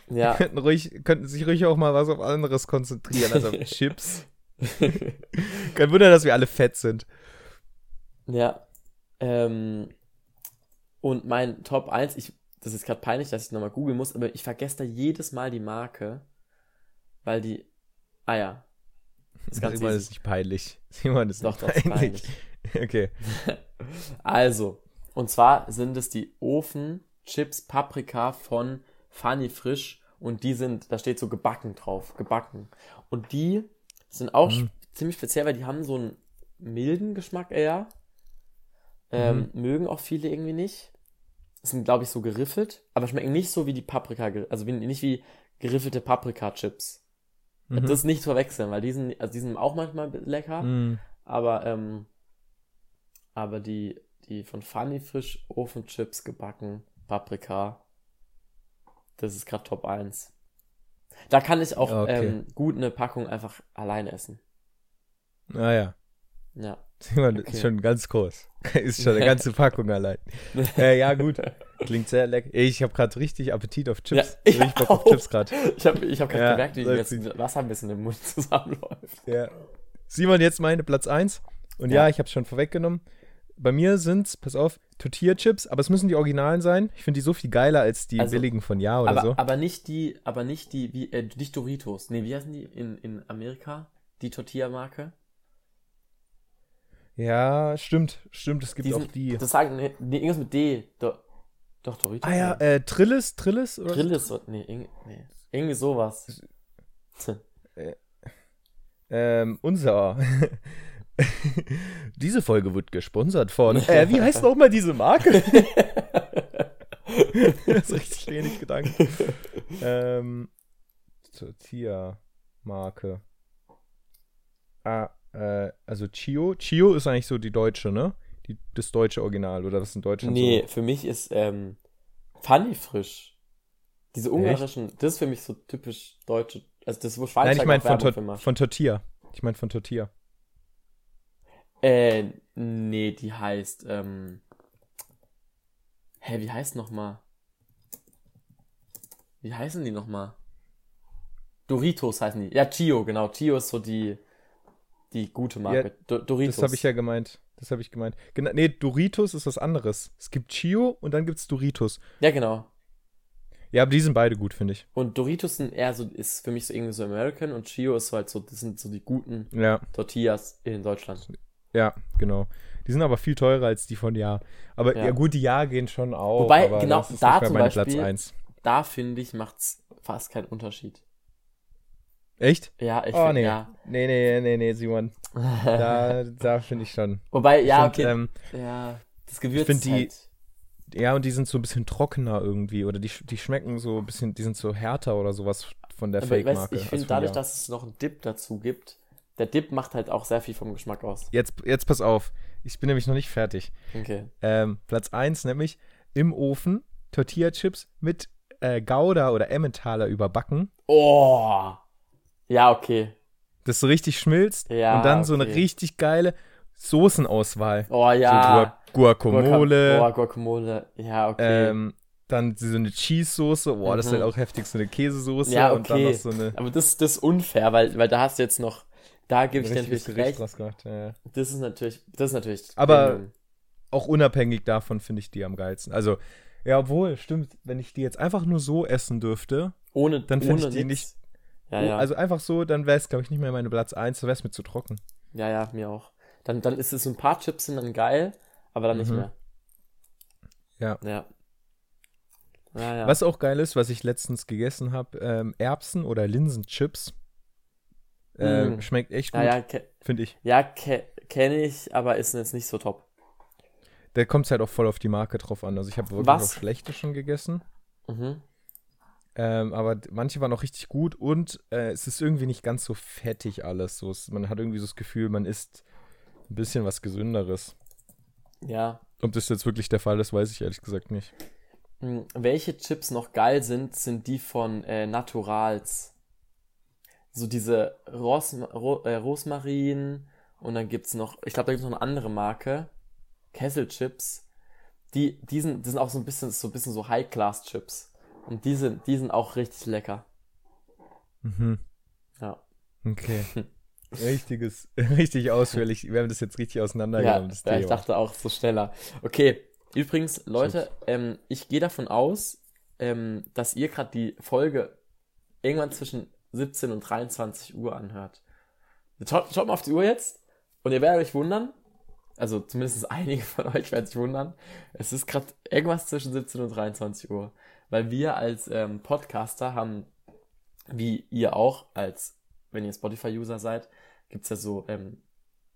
Ja. Könnten, ruhig, könnten sich ruhig auch mal was auf anderes konzentrieren als auf Chips. Kein Wunder, dass wir alle fett sind. Ja. Ähm, und mein Top 1, ich, das ist gerade peinlich, dass ich nochmal googeln muss, aber ich vergesse da jedes Mal die Marke, weil die. Ah ja. Das ist ganz Simon ist nicht peinlich. Simon ist doch, nicht peinlich. peinlich. okay. Also, und zwar sind es die Ofenchips Paprika von Funny Frisch und die sind, da steht so gebacken drauf, gebacken. Und die sind auch mhm. ziemlich speziell, weil die haben so einen milden Geschmack eher. Ähm, mhm. Mögen auch viele irgendwie nicht. Sind, glaube ich, so geriffelt, aber schmecken nicht so wie die Paprika, also wie, nicht wie geriffelte Paprika-Chips. Mhm. Das ist nicht zu verwechseln, weil die sind, also die sind auch manchmal lecker, mhm. aber, ähm, aber die, die von Funny Frisch Ofenchips gebacken, Paprika, das ist gerade Top 1. Da kann ich auch okay. ähm, gut eine Packung einfach allein essen. Ah ja. Ja. Simon okay. ist schon ganz groß. ist schon eine ganze Packung allein. äh, ja, gut. Klingt sehr lecker. Ich habe gerade richtig Appetit auf Chips. Ja, ich Bock auf Chips gerade. Ich habe ich hab gerade ja, gemerkt, wie jetzt Wasser ein bisschen im Mund zusammenläuft. Ja. Simon, jetzt meine Platz 1. Und ja, ja ich habe es schon vorweggenommen. Bei mir sind es, pass auf, Tortilla-Chips, aber es müssen die Originalen sein. Ich finde die so viel geiler als die also, billigen von Ja oder aber, so. Aber nicht die, aber nicht die, wie, äh, nicht Doritos. Nee, wie heißen die in, in Amerika? Die Tortilla-Marke? Ja, stimmt, stimmt, es gibt die sind, auch die. Das sagen, nee, irgendwas mit D. Do, doch, Doritos. Ah ja, äh, Trillis, Trillis? Oder Trillis, nee, irgendwie, nee, irgendwie sowas. äh, ähm, unser. diese Folge wird gesponsert von. Äh, wie heißt nochmal diese Marke? das ist richtig wenig Gedanken. ähm, Tortilla-Marke. Ah, äh, also Chio. Chio ist eigentlich so die deutsche, ne? Die, das deutsche Original, oder was in Deutschland Nee, so? für mich ist ähm, Funny frisch. Diese ungarischen, Echt? das ist für mich so typisch deutsche. Also das, wo Schweizer Nein, ich meine von, Tor von Tortilla. Ich meine von Tortilla. Äh, nee, die heißt, ähm. Hä, wie heißt nochmal? Wie heißen die nochmal? Doritos heißen die. Ja, Chio, genau. Chio ist so die, die gute Marke. Ja, Doritos. Das habe ich ja gemeint. Das habe ich gemeint. Genau, nee, Doritos ist was anderes. Es gibt Chio und dann gibt es Doritos. Ja, genau. Ja, aber die sind beide gut, finde ich. Und Doritos sind eher so, ist für mich so irgendwie so American und Chio ist halt so, das sind so die guten ja. Tortillas in Deutschland. Ja, genau. Die sind aber viel teurer als die von Ja. Aber ja, ja gut, die Ja gehen schon auch. Wobei, genau, da zum Beispiel, da finde ich, macht es fast keinen Unterschied. Echt? Ja, ich oh, finde, nee. ja. Nee, nee, nee, nee, Simon. da da finde ich schon. Wobei, ja, find, okay. Ähm, ja, das Gewürz ich die, halt. Ja, und die sind so ein bisschen trockener irgendwie. Oder die, die schmecken so ein bisschen, die sind so härter oder sowas von der Fake-Marke. Ich finde dadurch, dass es noch einen Dip dazu gibt, der Dip macht halt auch sehr viel vom Geschmack aus. Jetzt, jetzt pass auf. Ich bin nämlich noch nicht fertig. Okay. Ähm, Platz 1 nämlich im Ofen Tortilla-Chips mit äh, Gouda oder Emmentaler überbacken. Oh. Ja, okay. Das so richtig schmilzt. Ja, und dann okay. so eine richtig geile Soßenauswahl. Oh ja. So Guacamole. Guac oh, Guacamole. Ja, okay. Ähm, dann so eine Cheese-Soße, boah, mhm. das ist halt mhm. auch heftig, so eine Käsesoße ja, okay. und dann noch so eine. Aber das, das ist unfair, weil, weil da hast du jetzt noch da gebe ich dir natürlich recht. Gemacht, ja. Das ist natürlich, das ist natürlich. Aber ähm, auch unabhängig davon finde ich die am geilsten. Also, ja, obwohl, stimmt, wenn ich die jetzt einfach nur so essen dürfte, ohne, dann finde ich die nix. nicht. Ja, ja. Also einfach so, dann wäre es, glaube ich, nicht mehr meine Platz 1, dann wäre es mir zu trocken. Ja, ja, mir auch. Dann, dann ist es ein paar Chips sind dann geil, aber dann mhm. nicht mehr. Ja. Ja. Ja, ja. Was auch geil ist, was ich letztens gegessen habe, ähm, Erbsen- oder Linsenchips. Mm. Schmeckt echt gut, ja, finde ich. Ja, ke kenne ich, aber ist jetzt nicht so top. Da kommt es halt auch voll auf die Marke drauf an. Also ich habe wirklich Was? auch schlechte schon gegessen. Mhm. Ähm, aber manche waren auch richtig gut und äh, es ist irgendwie nicht ganz so fettig alles. So, es, man hat irgendwie so das Gefühl, man isst ein bisschen was Gesünderes. Ja. Ob das jetzt wirklich der Fall ist, weiß ich ehrlich gesagt nicht. Hm, welche Chips noch geil sind, sind die von äh, Naturals so diese Ros Ro äh, Rosmarin und dann gibt's noch, ich glaube, da gibt's noch eine andere Marke, Kesselchips. Die, die, sind, die sind auch so ein bisschen so, ein bisschen so High-Class-Chips. Und die sind, die sind auch richtig lecker. Mhm. Ja. Okay. Richtiges, richtig ausführlich. Wir haben das jetzt richtig auseinandergenommen, Ja, das ja, ich dachte auch so schneller. Okay, übrigens, Leute, ähm, ich gehe davon aus, ähm, dass ihr gerade die Folge irgendwann zwischen 17 und 23 Uhr anhört. Schaut, schaut mal auf die Uhr jetzt und ihr werdet euch wundern, also zumindest einige von euch werden sich wundern, es ist gerade irgendwas zwischen 17 und 23 Uhr. Weil wir als ähm, Podcaster haben, wie ihr auch, als wenn ihr Spotify-User seid, gibt's ja so ähm,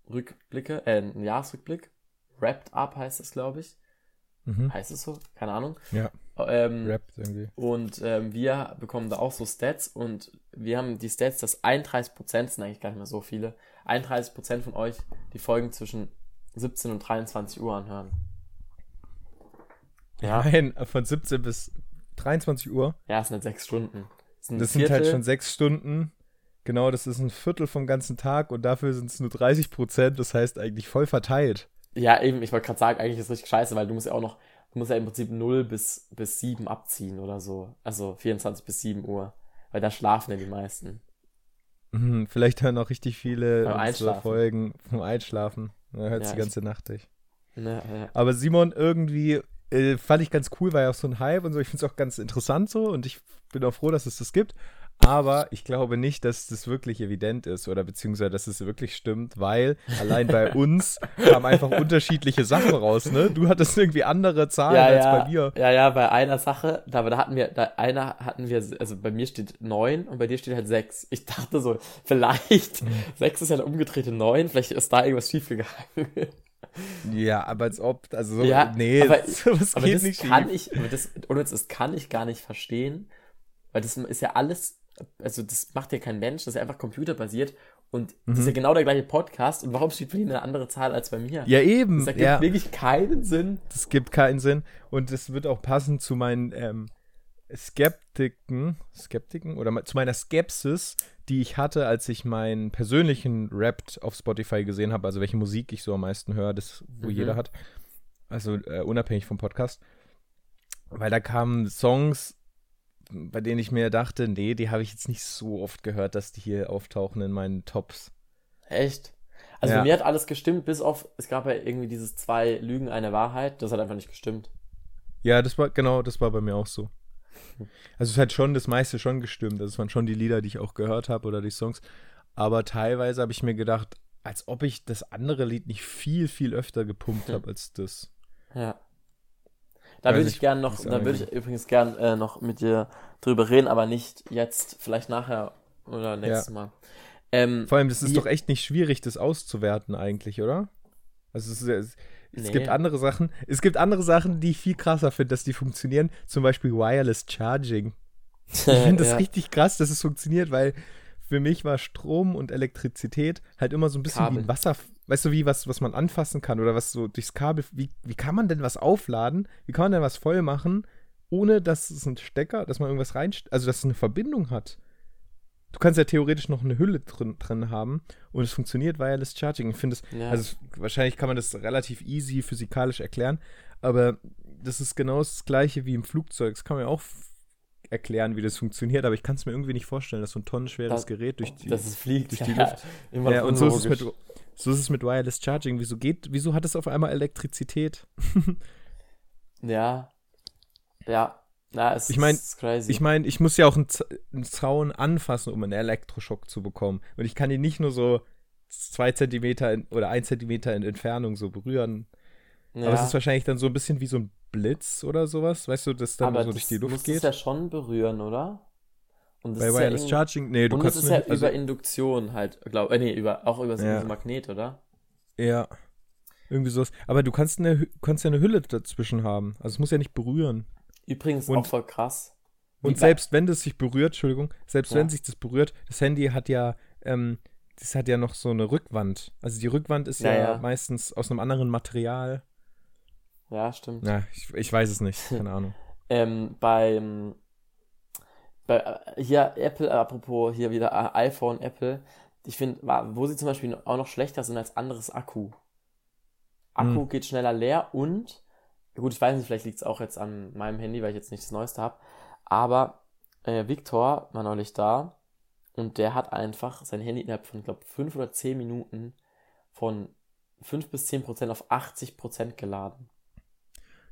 Rückblicke, äh, einen Jahresrückblick. Wrapped Up heißt das, glaube ich. Mhm. Heißt es so? Keine Ahnung. Ja, Ähm, rappt irgendwie. und ähm, wir bekommen da auch so Stats und wir haben die Stats, dass 31% sind eigentlich gar nicht mehr so viele. 31% von euch die Folgen zwischen 17 und 23 Uhr anhören. Ja, Nein, von 17 bis 23 Uhr. ja, es sind jetzt sechs Stunden. Ein Das sind halt schon sechs Stunden. Genau, das ist ein Viertel vom ganzen Tag und dafür sind es nur 30 Prozent. Das heißt eigentlich voll verteilt. Ja, eben, ich wollte gerade sagen, eigentlich ist es richtig scheiße, weil du musst ja auch noch, du musst ja im Prinzip 0 bis, bis 7 abziehen oder so. Also 24 bis 7 Uhr. Weil da schlafen ja die meisten. Mhm, vielleicht hören auch richtig viele Beim unsere Einschlafen. Folgen vom Einschlafen. Da hört Ja, die ich- ganze Nacht durch. Ne, ja. Aber Simon, irgendwie äh, fand ich ganz cool, war ja auch so ein Hype und so. Ich finde es auch ganz interessant so und ich bin auch froh, dass es das gibt. Aber ich glaube nicht, dass das wirklich evident ist oder beziehungsweise, dass es wirklich stimmt, weil allein bei uns kamen einfach unterschiedliche Sachen raus, ne? Du hattest irgendwie andere Zahlen ja, als ja, bei mir. Ja, ja, bei einer Sache, da, aber da hatten wir, da einer hatten wir, also bei mir steht 9 und bei dir steht halt 6. Ich dachte so, vielleicht, Mhm. 6 ist ja eine umgedrehte 9, vielleicht ist da irgendwas schiefgegangen. Ja, aber als ob, also so, Ja, nee, aber- sowas Aber geht das nicht kann schief. ich, aber das, ohne das kann ich gar nicht verstehen, weil das ist ja alles, also das macht ja kein Mensch, das ist ja einfach computerbasiert und das ist ja genau der gleiche Podcast und warum steht bei dir eine andere Zahl als bei mir? Mhm. Ja, eben. Das ergibt ja. wirklich keinen Sinn. Das gibt keinen Sinn. Und das wird auch passen zu meinen ähm, Skeptiken, Skeptiken oder zu meiner Skepsis, die ich hatte, als ich meinen persönlichen Rap auf Spotify gesehen habe, also welche Musik ich so am meisten höre, das, wo Mhm. jeder hat. Also äh, unabhängig vom Podcast. Weil da kamen Songs, bei denen ich mir dachte, nee, die habe ich jetzt nicht so oft gehört, dass die hier auftauchen in meinen Tops. Echt? Also Ja. mir hat alles gestimmt, bis auf, es gab ja irgendwie dieses zwei Lügen, eine Wahrheit, das hat einfach nicht gestimmt. Ja, das war, genau, das war bei mir auch so. Also es hat schon das meiste schon gestimmt. Das waren schon die Lieder, die ich auch gehört habe oder die Songs. Aber teilweise habe ich mir gedacht, als ob ich das andere Lied nicht viel, viel öfter gepumpt habe als das. Ja. Da würde ich, ich gern noch, da würde ich übrigens gern äh, noch mit dir drüber reden, aber nicht jetzt, vielleicht nachher oder nächstes Mal. Ähm, Vor allem, das ist Wie- doch echt nicht schwierig, das auszuwerten eigentlich, oder? Also es, es, es Nee. gibt andere Sachen. Es gibt andere Sachen, die ich viel krasser finde, dass die funktionieren. Zum Beispiel Wireless Charging. Ich finde das ja. richtig krass, dass es funktioniert, weil für mich war Strom und Elektrizität halt immer so ein bisschen wie Kabel. ein Wasser, weißt du, wie was, was man anfassen kann oder was so durchs Kabel, wie, wie kann man denn was aufladen? Wie kann man denn was voll machen, ohne dass es ein Stecker, dass man irgendwas rein, also dass es eine Verbindung hat? Du kannst ja theoretisch noch eine Hülle drin, drin haben und es funktioniert Wireless Charging. Ich finde es, Ja. also wahrscheinlich kann man das relativ easy physikalisch erklären, aber das ist genau das gleiche wie im Flugzeug. Das kann man ja auch erklären, wie das funktioniert, aber ich kann es mir irgendwie nicht vorstellen, dass so ein tonnenschweres Das- Gerät durch die. dass es fliegt. durch die ja, Luft. Immer ja, und so ist, es mit. So ist es mit Wireless Charging. Wieso geht, wieso hat es auf einmal Elektrizität? Ja. Ja. Ja, es Ich mein- ist crazy. Ich meine, ich muss ja auch einen, Zaun anfassen, um einen Elektroschock zu bekommen. Und ich kann ihn nicht nur so zwei Zentimeter in, oder ein Zentimeter in Entfernung so berühren. ja. Aber es ist wahrscheinlich dann so ein bisschen wie so ein Blitz oder sowas, weißt du, das dann aber so durch die Luft geht. es ja schon berühren, oder? Und das Bei ist ja Wireless irgendwie- Charging, nee, du und kannst es ist ja nicht, also, über Induktion halt, glaub, äh, nee, über, auch über so Ja. Magnet, oder? ja, irgendwie sowas. Aber du kannst eine, kannst ja eine Hülle dazwischen haben. Also es muss ja nicht berühren. Übrigens Und- auch voll krass. Wie Und selbst wenn das sich berührt, Entschuldigung, selbst Ja. wenn sich das berührt, das Handy hat ja, ähm, das hat ja noch so eine Rückwand. Also die Rückwand ist ja, Ja, ja. meistens aus einem anderen Material. Ja, stimmt. Na, ich, ich weiß es nicht, keine Ahnung. Ähm, beim bei, äh, hier Apple, apropos hier wieder äh, iPhone, Apple, ich finde, wo sie zum Beispiel auch noch schlechter sind als anderes Akku. Akku Hm. geht schneller leer und gut, ich weiß nicht, vielleicht liegt es auch jetzt an meinem Handy, weil ich jetzt nicht das Neueste habe. Aber äh, Victor war neulich da und der hat einfach sein Handy innerhalb von, glaube fünf oder zehn Minuten von 5 bis 10 Prozent auf 80 Prozent geladen.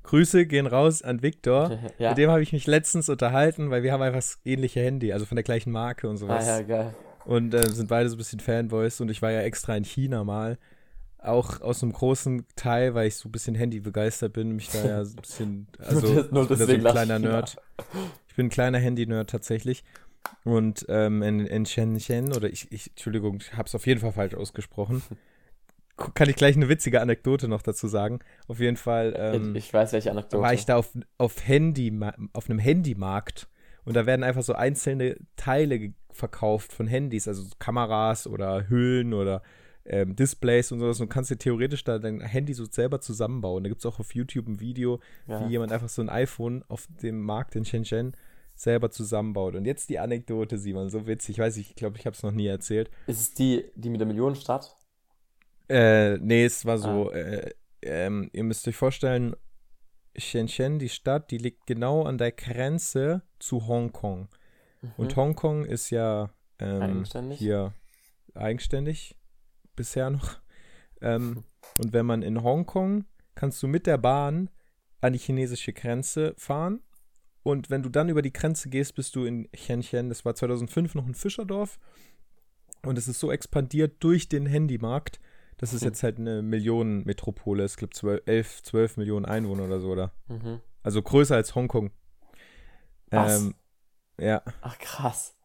Grüße gehen raus an Victor. ja. Mit dem habe ich mich letztens unterhalten, weil wir haben einfach das ähnliche Handy, also von der gleichen Marke und sowas. Ah ja, geil. Und äh, sind beide so ein bisschen Fanboys und ich war ja extra in China mal. Auch aus einem großen Teil, weil ich so ein bisschen Handy begeistert bin, mich da ja so ein bisschen, also nur, nur deswegen so ein kleiner Nerd. Ich bin ein kleiner Handy-Nerd tatsächlich. Und ähm, in, in Shenzhen, oder ich, ich Entschuldigung, ich habe es auf jeden Fall falsch ausgesprochen. kann ich gleich eine witzige Anekdote noch dazu sagen. Auf jeden Fall. Ähm, ich weiß, welche Anekdote. War ich da auf, auf, Handy, auf einem Handymarkt und da werden einfach so einzelne Teile verkauft von Handys, also Kameras oder Hüllen oder ähm, Displays und sowas. Und kannst dir theoretisch da dein Handy so selber zusammenbauen. Da gibt es auch auf YouTube ein Video, ja. wie jemand einfach so ein iPhone auf dem Markt in Shenzhen selber zusammenbaut. Und jetzt die Anekdote, Simon, so witzig. Ich weiß, ich glaube, ich habe es noch nie erzählt. Ist es die, die mit der Millionenstadt? Äh, nee, es war so, ah. äh, ähm, ihr müsst euch vorstellen, Shenzhen, die Stadt, die liegt genau an der Grenze zu Hongkong. Mhm. Und Hongkong ist ja ähm, eigenständig? hier eigenständig bisher noch. Ähm, und wenn man in Hongkong, kannst du mit der Bahn an die chinesische Grenze fahren. Und wenn du dann über die Grenze gehst, bist du in Shenzhen. Das war 2005 noch ein Fischerdorf. Und es ist so expandiert durch den Handymarkt, das ist hm. jetzt halt eine Millionenmetropole. Es gibt 12, 11, 12 Millionen Einwohner oder so, oder? Mhm. Also größer als Hongkong. Was? Ähm, ja. Ach, krass.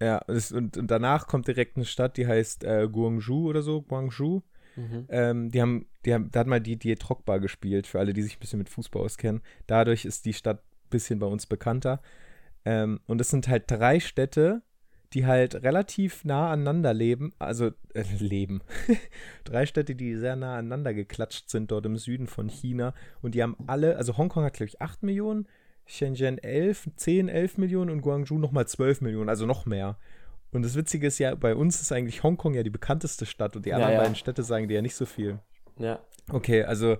Ja, und, und, danach kommt direkt eine Stadt, die heißt äh, Guangzhou oder so, Guangzhou. Mhm. Ähm, die haben, die haben, da hat mal die, die Drogba gespielt, für alle, die sich ein bisschen mit Fußball auskennen. Dadurch ist die Stadt ein bisschen bei uns bekannter. Ähm, und es sind halt drei Städte, die halt relativ nah aneinander leben, also äh, leben. Drei Städte, die sehr nah aneinander geklatscht sind dort im Süden von China und die haben alle, also Hongkong hat glaube ich 8 Millionen, Shenzhen 11, 10, 11 Millionen und Guangzhou nochmal 12 Millionen, also noch mehr. Und das Witzige ist ja, bei uns ist eigentlich Hongkong ja die bekannteste Stadt und die anderen ja, ja. beiden Städte sagen dir ja nicht so viel. Ja. Okay, also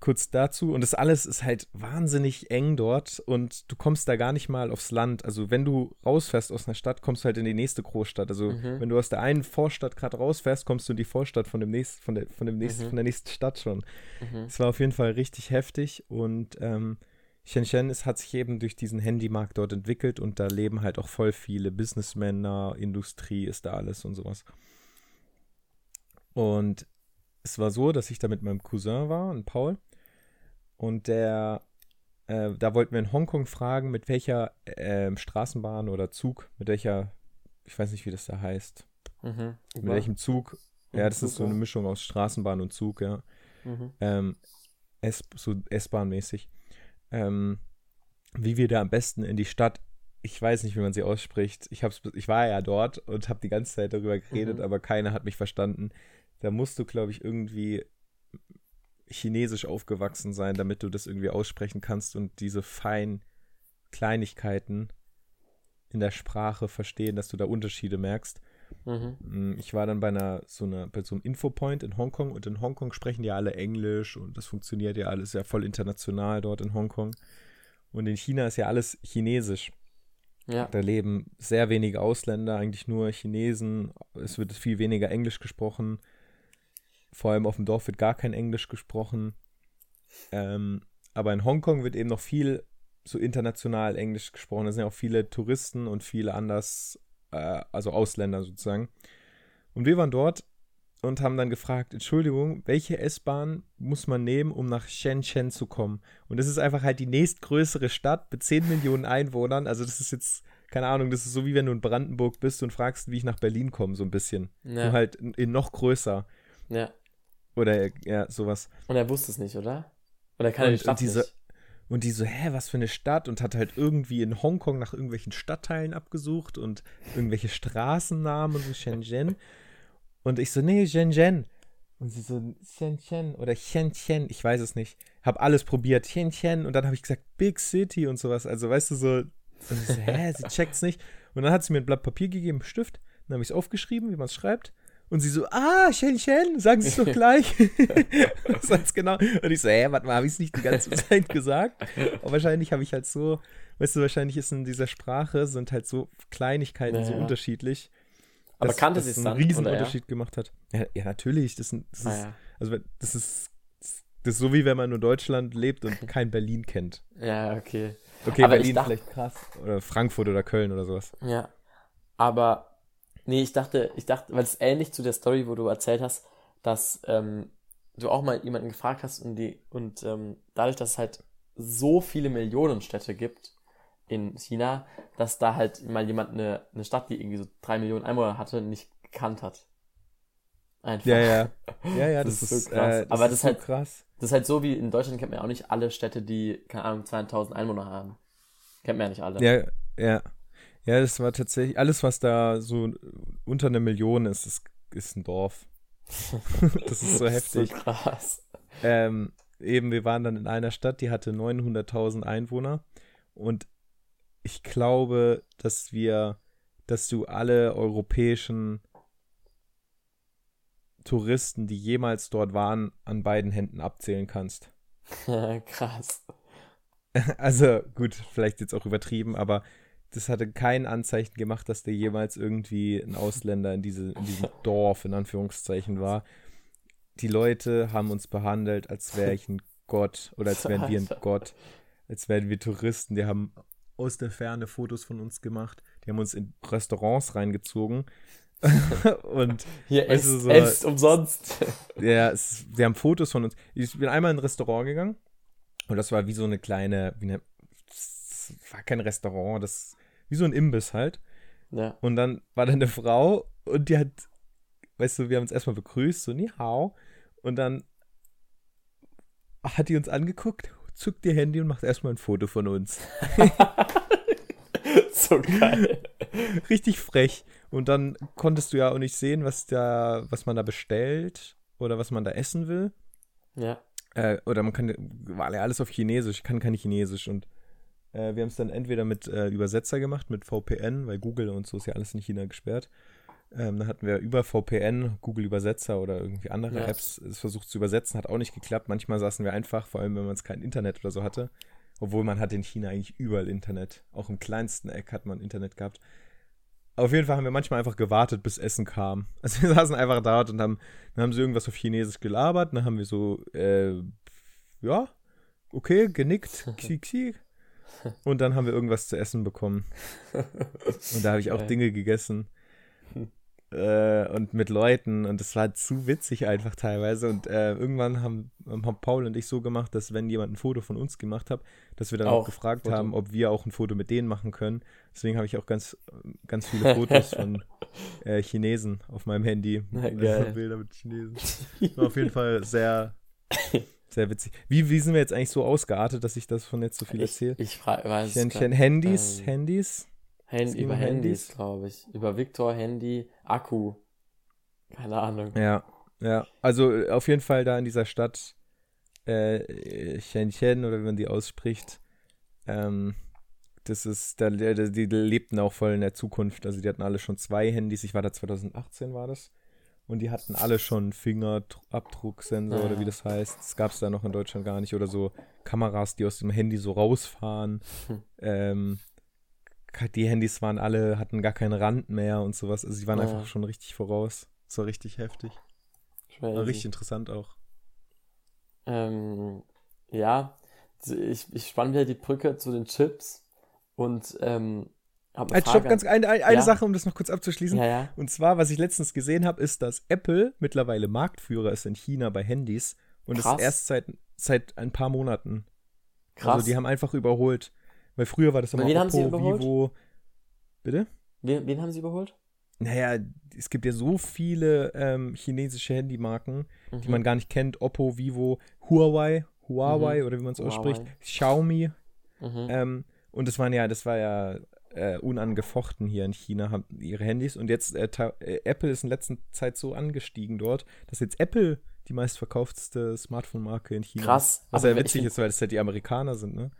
kurz dazu. Und das alles ist halt wahnsinnig eng dort und du kommst da gar nicht mal aufs Land. Also wenn du rausfährst aus einer Stadt, kommst du halt in die nächste Großstadt. Also mhm. wenn du aus der einen Vorstadt gerade rausfährst, kommst du in die Vorstadt von dem nächsten, von der, von dem nächsten, mhm. von der nächsten Stadt schon. Mhm. Es mhm. war auf jeden Fall richtig heftig und ähm, Shenzhen ist, hat sich eben durch diesen Handymarkt dort entwickelt und da leben halt auch voll viele Businessmänner, Industrie ist da alles und sowas. Und es war so, dass ich da mit meinem Cousin war, und Paul. Und der, äh, da wollten wir in Hongkong fragen, mit welcher äh, Straßenbahn oder Zug, mit welcher, ich weiß nicht, wie das da heißt. Mhm. Mit welchem Zug. Ja, das Zug, ist so eine Mischung aus Straßenbahn und Zug, ja. Mhm. Ähm, S, so S-Bahn-mäßig. Ähm, wie wir da am besten in die Stadt ich weiß nicht, wie man sie ausspricht. Ich, hab's, ich war ja dort und habe die ganze Zeit darüber geredet, mhm. aber keiner hat mich verstanden. Da musst du, glaube ich, irgendwie chinesisch aufgewachsen sein, damit du das irgendwie aussprechen kannst und diese feinen Kleinigkeiten in der Sprache verstehen, dass du da Unterschiede merkst. Mhm. Mm, ich war dann bei einer so einer bei so einem Infopoint in Hongkong und in Hongkong sprechen ja alle Englisch und das funktioniert ja alles ja voll international dort in Hongkong. Und in China ist ja alles Chinesisch. Ja. Da leben sehr wenige Ausländer, eigentlich nur Chinesen. Es wird viel weniger Englisch gesprochen. Vor allem auf dem Dorf wird gar kein Englisch gesprochen. Ähm, aber in Hongkong wird eben noch viel so international Englisch gesprochen. Da sind ja auch viele Touristen und viele anders, äh, also Ausländer sozusagen. Und wir waren dort und haben dann gefragt, Entschuldigung, welche S-Bahn muss man nehmen, um nach Shenzhen zu kommen? Und das ist einfach halt die nächstgrößere Stadt mit 10 Millionen Einwohnern. Also das ist jetzt, keine Ahnung, das ist so wie wenn du in Brandenburg bist und fragst, wie ich nach Berlin komme, so ein bisschen. Ja. Nur halt in, noch größer. Ja. Oder ja, sowas. Und er wusste es nicht, oder? Oder kann und, er die Stadt und diese, nicht? Und die so, hä, was für eine Stadt? Und hat halt irgendwie in Hongkong nach irgendwelchen Stadtteilen abgesucht und irgendwelche Straßennamen und so Shenzhen. Und ich so, nee, Shenzhen. Und sie so, Shenzhen oder Shenzhen, ich weiß es nicht. Hab alles probiert, Shenzhen. Und dann habe ich gesagt, Big City und sowas. Also, weißt du, so, und ich so hä, sie checkt's nicht. Und dann hat sie mir ein Blatt Papier gegeben, Stift. Dann habe ich es aufgeschrieben, wie man es schreibt. Und sie so, ah, Shen Shen, sagen Sie es doch gleich. Sonst genau. Und ich so, hä, warte mal, habe ich es nicht die ganze Zeit gesagt? Aber wahrscheinlich habe ich halt so, weißt du, wahrscheinlich ist in dieser Sprache sind halt so Kleinigkeiten ja, so unterschiedlich. Aber kannte sie es dann? einen riesen Unterschied ja? gemacht hat. Ja, ja natürlich. Das, das ah, ist, also das ist, das ist so wie wenn man nur Deutschland lebt und kein Berlin kennt. Ja, okay. Okay, aber Berlin dachte, vielleicht krass. Oder Frankfurt oder Köln oder sowas. Ja. Aber Nee, ich dachte, ich dachte, weil es ähnlich zu der Story, wo du erzählt hast, dass ähm, du auch mal jemanden gefragt hast und die und ähm, dadurch, dass es halt so viele Millionenstädte gibt in China, dass da halt mal jemand eine, eine Stadt, die irgendwie so drei Millionen Einwohner hatte, nicht gekannt hat. Einfach. Ja, ja. Ja, ja, das, das ist, so krass. Äh, das Aber das ist, halt, krass. Das ist halt so wie in Deutschland kennt man ja auch nicht alle Städte, die, keine Ahnung, 2000 Einwohner haben. Kennt man ja nicht alle. Ja, ja. Ja, das war tatsächlich, alles, was da so unter einer Million ist, ist, ist ein Dorf. das ist so heftig. So krass. Ähm, eben, wir waren dann in einer Stadt, die hatte 900.000 Einwohner und ich glaube, dass wir, dass du alle europäischen Touristen, die jemals dort waren, an beiden Händen abzählen kannst. Krass. Also gut, vielleicht jetzt auch übertrieben, aber das hatte kein Anzeichen gemacht, dass der jemals irgendwie ein Ausländer in, diese, in diesem Dorf, in Anführungszeichen, war. Die Leute haben uns behandelt, als wäre ich ein Gott oder als wären wir ein Gott, als wären wir Touristen. Die haben aus der Ferne Fotos von uns gemacht. Die haben uns in Restaurants reingezogen. und hier ist so, esst umsonst. ja, es, sie haben Fotos von uns. Ich bin einmal in ein Restaurant gegangen und das war wie so eine kleine, wie eine, das war kein Restaurant, das wie so ein Imbiss halt. Ja. Und dann war da eine Frau und die hat, weißt du, wir haben uns erstmal begrüßt, so ni hao. Und dann hat die uns angeguckt, zuckt ihr Handy und macht erstmal ein Foto von uns. so geil. Richtig frech. Und dann konntest du ja auch nicht sehen, was da, was man da bestellt oder was man da essen will. Ja. Äh, oder man kann, war ja alles auf Chinesisch, ich kann kein Chinesisch und äh, wir haben es dann entweder mit äh, Übersetzer gemacht, mit VPN, weil Google und so ist ja alles in China gesperrt. Ähm, da hatten wir über VPN, Google Übersetzer oder irgendwie andere ja. Apps es versucht zu übersetzen, hat auch nicht geklappt. Manchmal saßen wir einfach, vor allem wenn man es kein Internet oder so hatte, obwohl man hat in China eigentlich überall Internet. Auch im kleinsten Eck hat man Internet gehabt. Auf jeden Fall haben wir manchmal einfach gewartet, bis Essen kam. Also wir saßen einfach dort und haben, dann haben sie irgendwas auf Chinesisch gelabert, dann haben wir so, äh, ja, okay, genickt, xi, xi, und dann haben wir irgendwas zu essen bekommen. Und da habe ich auch Dinge gegessen. Äh, und mit Leuten. Und es war zu witzig einfach teilweise. Und äh, irgendwann haben, haben, Paul und ich so gemacht, dass wenn jemand ein Foto von uns gemacht hat, dass wir dann auch, auch gefragt Foto. haben, ob wir auch ein Foto mit denen machen können. Deswegen habe ich auch ganz, ganz viele Fotos von äh, Chinesen auf meinem Handy. Bilder mit Chinesen. War auf jeden Fall sehr sehr witzig. Wie, wie sind wir jetzt eigentlich so ausgeartet, dass ich das von jetzt so viel erzähle? Ich, ich frage, weiß ich kenne Handys, ähm, Handys? Hand, über Handys, glaube ich. Über Victor, Handy, Akku. Keine Ahnung. Ja, ja. Also auf jeden Fall da in dieser Stadt äh, Shenzhen oder wie man die ausspricht. Ähm, das ist, da, die, die lebten auch voll in der Zukunft. Also die hatten alle schon zwei Handys. Ich war da 2018, war das. Und die hatten alle schon Fingerabdrucksensor oder wie das heißt. Das gab es da noch in Deutschland gar nicht. Oder so Kameras, die aus dem Handy so rausfahren. Hm. Ähm, die Handys waren alle, hatten gar keinen Rand mehr und sowas. Also sie waren ja. einfach schon richtig voraus. Das war richtig heftig. War richtig interessant auch. Ähm, ja, ich, ich spann wieder die Brücke zu den Chips und ähm, Halt, stopp, ganz eine, eine ja. Sache, um das noch kurz abzuschließen. Ja, ja. Und zwar, was ich letztens gesehen habe, ist, dass Apple mittlerweile Marktführer ist in China bei Handys und Krass. ist erst seit, seit ein paar Monaten. Krass. Also die haben einfach überholt. Weil früher war das immer wen Oppo, haben sie überholt? Vivo. Bitte? Wen, wen haben sie überholt? Naja, es gibt ja so viele ähm, chinesische Handymarken, mhm. die man gar nicht kennt. Oppo, Vivo, Huawei, Huawei mhm. oder wie man es ausspricht, Xiaomi. Mhm. Ähm, und das waren ja, das war ja äh, unangefochten hier in China haben ihre Handys und jetzt äh, äh, Apple ist in letzter Zeit so angestiegen dort, dass jetzt Apple die meistverkauftste Smartphone-Marke in China Krass. ist. Was ja witzig ist, weil es ja die Amerikaner sind, ne?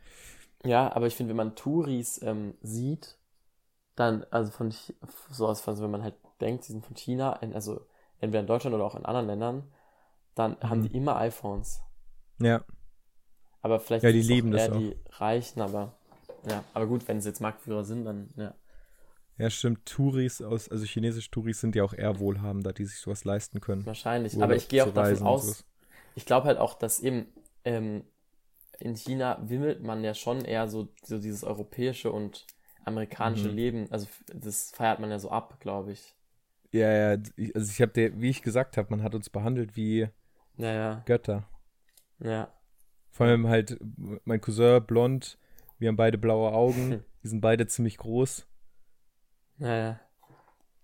Ja, aber ich finde, wenn man Touris ähm, sieht, dann, also von so aus, also wenn man halt denkt, sie sind von China, also entweder in Deutschland oder auch in anderen Ländern, dann mhm. haben die immer iPhones. Ja. Aber vielleicht ja, die lieben eher die Reichen, aber ja, aber gut, wenn sie jetzt Marktführer sind, dann ja. Ja, stimmt. Touris aus, also chinesische Touris sind ja auch eher wohlhabender, die sich sowas leisten können. Wahrscheinlich, Urlaub aber ich gehe auch davon aus, ich glaube halt auch, dass eben ähm, in China wimmelt man ja schon eher so, so dieses europäische und amerikanische mhm. Leben. Also das feiert man ja so ab, glaube ich. Ja, ja, also ich habe wie ich gesagt habe, man hat uns behandelt wie ja, ja. Götter. Ja. Vor allem halt mein Cousin blond, wir haben beide blaue Augen, wir sind beide ziemlich groß. Naja.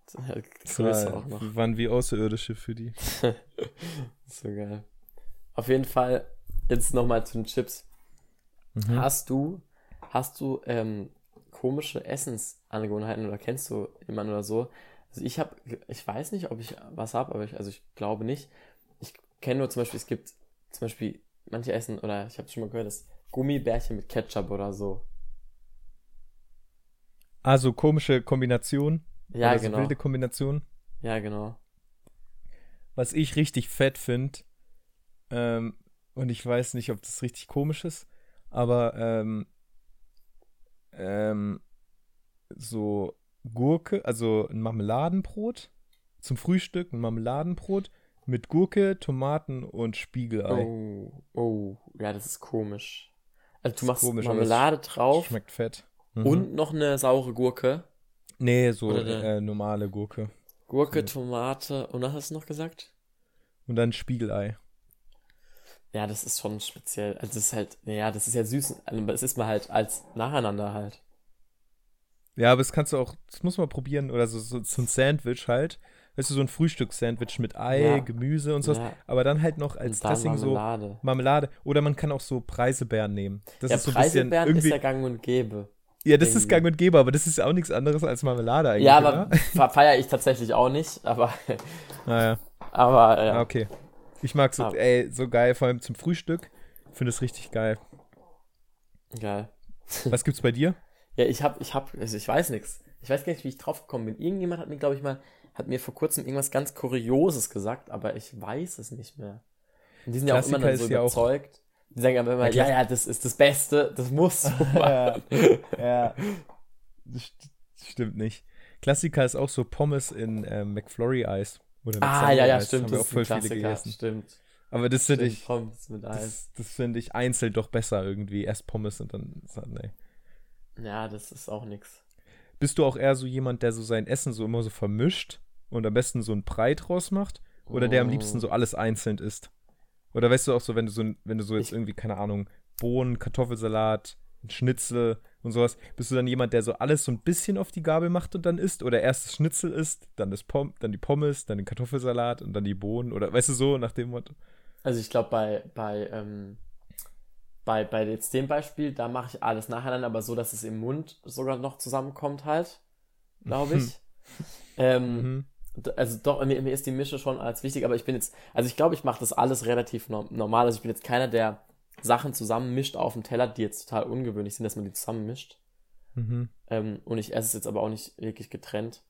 Größe war, auch noch. Wir waren wie Außerirdische für die. so geil. Auf jeden Fall, jetzt nochmal zu den Chips. Mhm. Hast du, hast du ähm, komische Essensangewohnheiten oder kennst du jemanden oder so? Also ich habe, ich weiß nicht, ob ich was habe, aber ich, also ich glaube nicht. Ich kenne nur zum Beispiel, es gibt zum Beispiel manche Essen, oder ich habe schon mal gehört, das Gummibärchen mit Ketchup oder so. Also komische Kombination. Ja, oder genau. Wilde Kombination. Ja, genau. Was ich richtig fett finde, ähm, und ich weiß nicht, ob das richtig komisch ist, aber ähm, ähm, so Gurke, also ein Marmeladenbrot zum Frühstück, ein Marmeladenbrot mit Gurke, Tomaten und Spiegelei. Oh, oh, ja, das ist komisch. Also du machst komisch, Marmelade drauf. Schmeckt fett. Mhm. Und noch eine saure Gurke. Nee, so äh, normale Gurke. Gurke, ja. Tomate und was hast du noch gesagt? Und dann Spiegelei. Ja, das ist schon speziell. Also das ist halt, naja, das ist ja süß, aber also es ist mal halt als nacheinander halt. Ja, aber das kannst du auch, das muss man probieren, oder so, so, so ein Sandwich halt. Weißt du, so ein Frühstückssandwich mit Ei, ja. Gemüse und sowas. Ja. Aber dann halt noch als Dressing Marmelade. so Marmelade. Oder man kann auch so Preisebeeren nehmen. Das ja, ist so Preisebeeren irgendwie... ist ja gang und gäbe. Ja, das ist gang und gäbe, aber das ist auch nichts anderes als Marmelade eigentlich. Ja, aber feiere ich tatsächlich auch nicht, aber. Naja. Aber, ja. Ah, okay. Ich mag so, ah. ey, so geil, vor allem zum Frühstück. Finde es richtig geil. Geil. Was gibt's bei dir? Ja, ich hab, ich hab, also ich weiß nichts. Ich weiß gar nicht, wie ich drauf gekommen bin. Irgendjemand hat mir, glaube ich, mal, hat mir vor kurzem irgendwas ganz Kurioses gesagt, aber ich weiß es nicht mehr. Und die sind ja auch immer dann so überzeugt. Die sagen aber immer, ja, ja, das ist das Beste, das muss so ja, ja. Das stimmt nicht. Klassiker ist auch so Pommes in äh, McFlurry-Eis. ah, ja, ja, stimmt. Das, das ist auch voll viele gegessen. Stimmt. Aber das finde ich. Pommes mit Eis. Das, das finde ich einzeln doch besser irgendwie. Erst Pommes und dann. Nee. Ja, das ist auch nix. Bist du auch eher so jemand, der so sein Essen so immer so vermischt und am besten so ein Brei draus macht? Oder oh. der am liebsten so alles einzeln isst? Oder weißt du auch so, wenn du so, wenn du so jetzt ich, irgendwie, keine Ahnung, Bohnen, Kartoffelsalat, Schnitzel und sowas, bist du dann jemand, der so alles so ein bisschen auf die Gabel macht und dann isst? Oder erst das Schnitzel isst, dann, das Pom dann die Pommes, dann den Kartoffelsalat und dann die Bohnen? Oder weißt du so, nach dem Motto? Also ich glaube, bei, bei ähm, bei, bei jetzt dem Beispiel, da mache ich alles nacheinander, aber so, dass es im Mund sogar noch zusammenkommt halt, glaube ich. ähm, mhm. Also doch, mir, mir, ist die Mische schon als wichtig, aber ich bin jetzt, also ich glaube, ich mache das alles relativ normal. Also ich bin jetzt keiner, der Sachen zusammenmischt auf dem Teller, die jetzt total ungewöhnlich sind, dass man die zusammenmischt. Mhm. Ähm, und ich esse es jetzt aber auch nicht wirklich getrennt.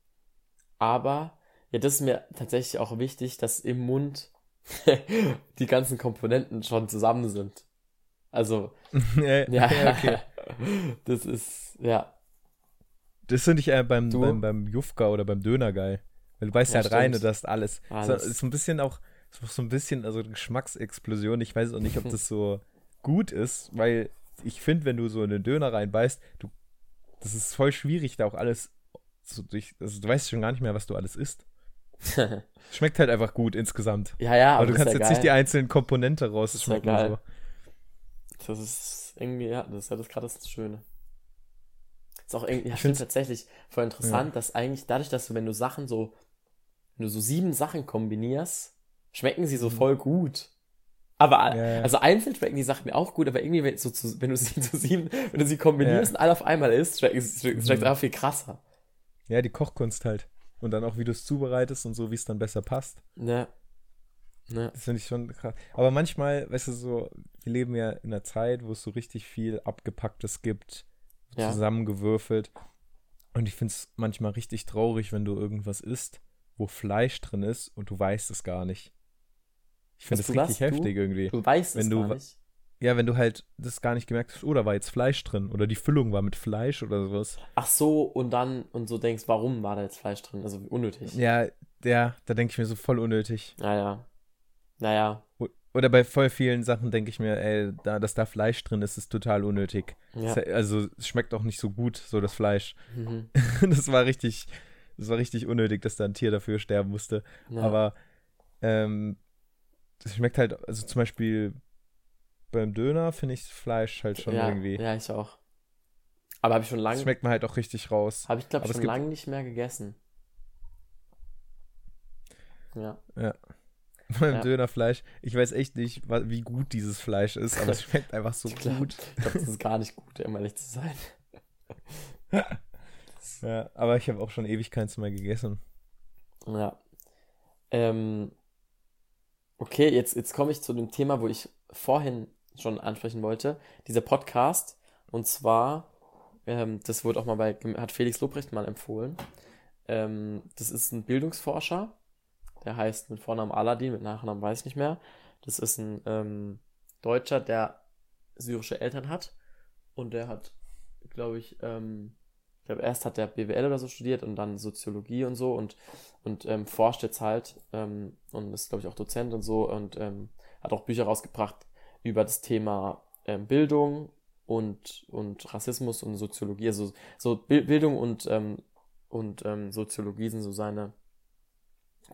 Aber, ja, das ist mir tatsächlich auch wichtig, dass im Mund die ganzen Komponenten schon zusammen sind. Also, ja, ja, okay. das ist, ja. Das finde ich eher beim, beim, beim Jufka oder beim Döner geil. Weil du weißt ja, halt rein und das alles. alles. So, ist so ein bisschen auch, so ein bisschen, also Geschmacksexplosion. Ich weiß auch nicht, ob das so gut ist, weil ich finde, wenn du so in den Döner reinbeißt, du, das ist voll schwierig, da auch alles so durch, also du weißt schon gar nicht mehr, was du alles isst. Schmeckt halt einfach gut insgesamt. Ja, ja, aber, aber du kannst ja jetzt geil. nicht die einzelnen Komponenten raus. Das ist ja. So. Das ist irgendwie, ja, das ist ja das gerade das Schöne. Das ist auch irgendwie, ja, ich finde tatsächlich voll interessant, ja. dass eigentlich dadurch, dass du, wenn du Sachen so, wenn du so sieben Sachen kombinierst, schmecken sie so mhm. voll gut. Aber ja, ja. also einzeln schmecken die Sachen mir auch gut, aber irgendwie, wenn, so zu, wenn du sie zu sieben, wenn du sie kombinierst und alle auf einmal isst, schmeckt es schmeckt, schmeckt mhm. einfach viel krasser. Ja, die Kochkunst halt. Und dann auch, wie du es zubereitest und so, wie es dann besser passt. Ja. Ja. Das finde ich schon krass. Aber manchmal, weißt du, so, wir leben ja in einer Zeit, wo es so richtig viel Abgepacktes gibt, ja. zusammengewürfelt. Und ich finde es manchmal richtig traurig, wenn du irgendwas isst wo Fleisch drin ist und du weißt es gar nicht. Ich finde das richtig was? Du? heftig irgendwie. Du weißt Wenn es du gar nicht. Ja, wenn du halt das gar nicht gemerkt hast, oh, da war jetzt Fleisch drin oder die Füllung war mit Fleisch oder sowas. Ach so, und dann, und so denkst, warum war da jetzt Fleisch drin? Also unnötig. Ja, ja, da denke ich mir so voll unnötig. Naja. Naja. Oder bei voll vielen Sachen denke ich mir, ey, da, dass da Fleisch drin ist, ist total unnötig. Ja. Also es schmeckt auch nicht so gut, so das Fleisch. Mhm. das war richtig, das war richtig unnötig, dass da ein Tier dafür sterben musste. ja. Aber ähm, es schmeckt halt, also zum Beispiel beim Döner finde ich Fleisch halt schon ja, irgendwie. Ja, ich auch. Aber habe ich schon Das lange, schmeckt man halt auch richtig raus. habe ich glaube es schon lange nicht mehr gegessen. Ja. Beim Ja. Dönerfleisch. Ich weiß echt nicht, wie gut dieses Fleisch ist, aber es schmeckt einfach so Ich glaub- gut. Ich glaube, das ist gar nicht gut, um ehrlich zu sein. Ja, aber ich habe auch schon ewig keins mehr gegessen. Ja. Ähm, okay, jetzt, jetzt komme ich zu dem Thema, wo ich vorhin schon ansprechen wollte. Dieser Podcast. Und zwar, ähm, das wurde auch mal bei, hat Felix Lobrecht mal empfohlen. Ähm, das ist ein Bildungsforscher. Der heißt mit Vornamen Aladdin, mit Nachnamen weiß ich nicht mehr. Das ist ein ähm, Deutscher, der syrische Eltern hat. Und der hat, glaube ich, ähm, ich glaube, erst hat der BWL oder so studiert und dann Soziologie und so und, und ähm, forscht jetzt halt ähm, und ist, glaube ich, auch Dozent und so und ähm, hat auch Bücher rausgebracht über das Thema ähm, Bildung und, und Rassismus und Soziologie. Also so Bi- Bildung und, ähm, und ähm, Soziologie sind so seine,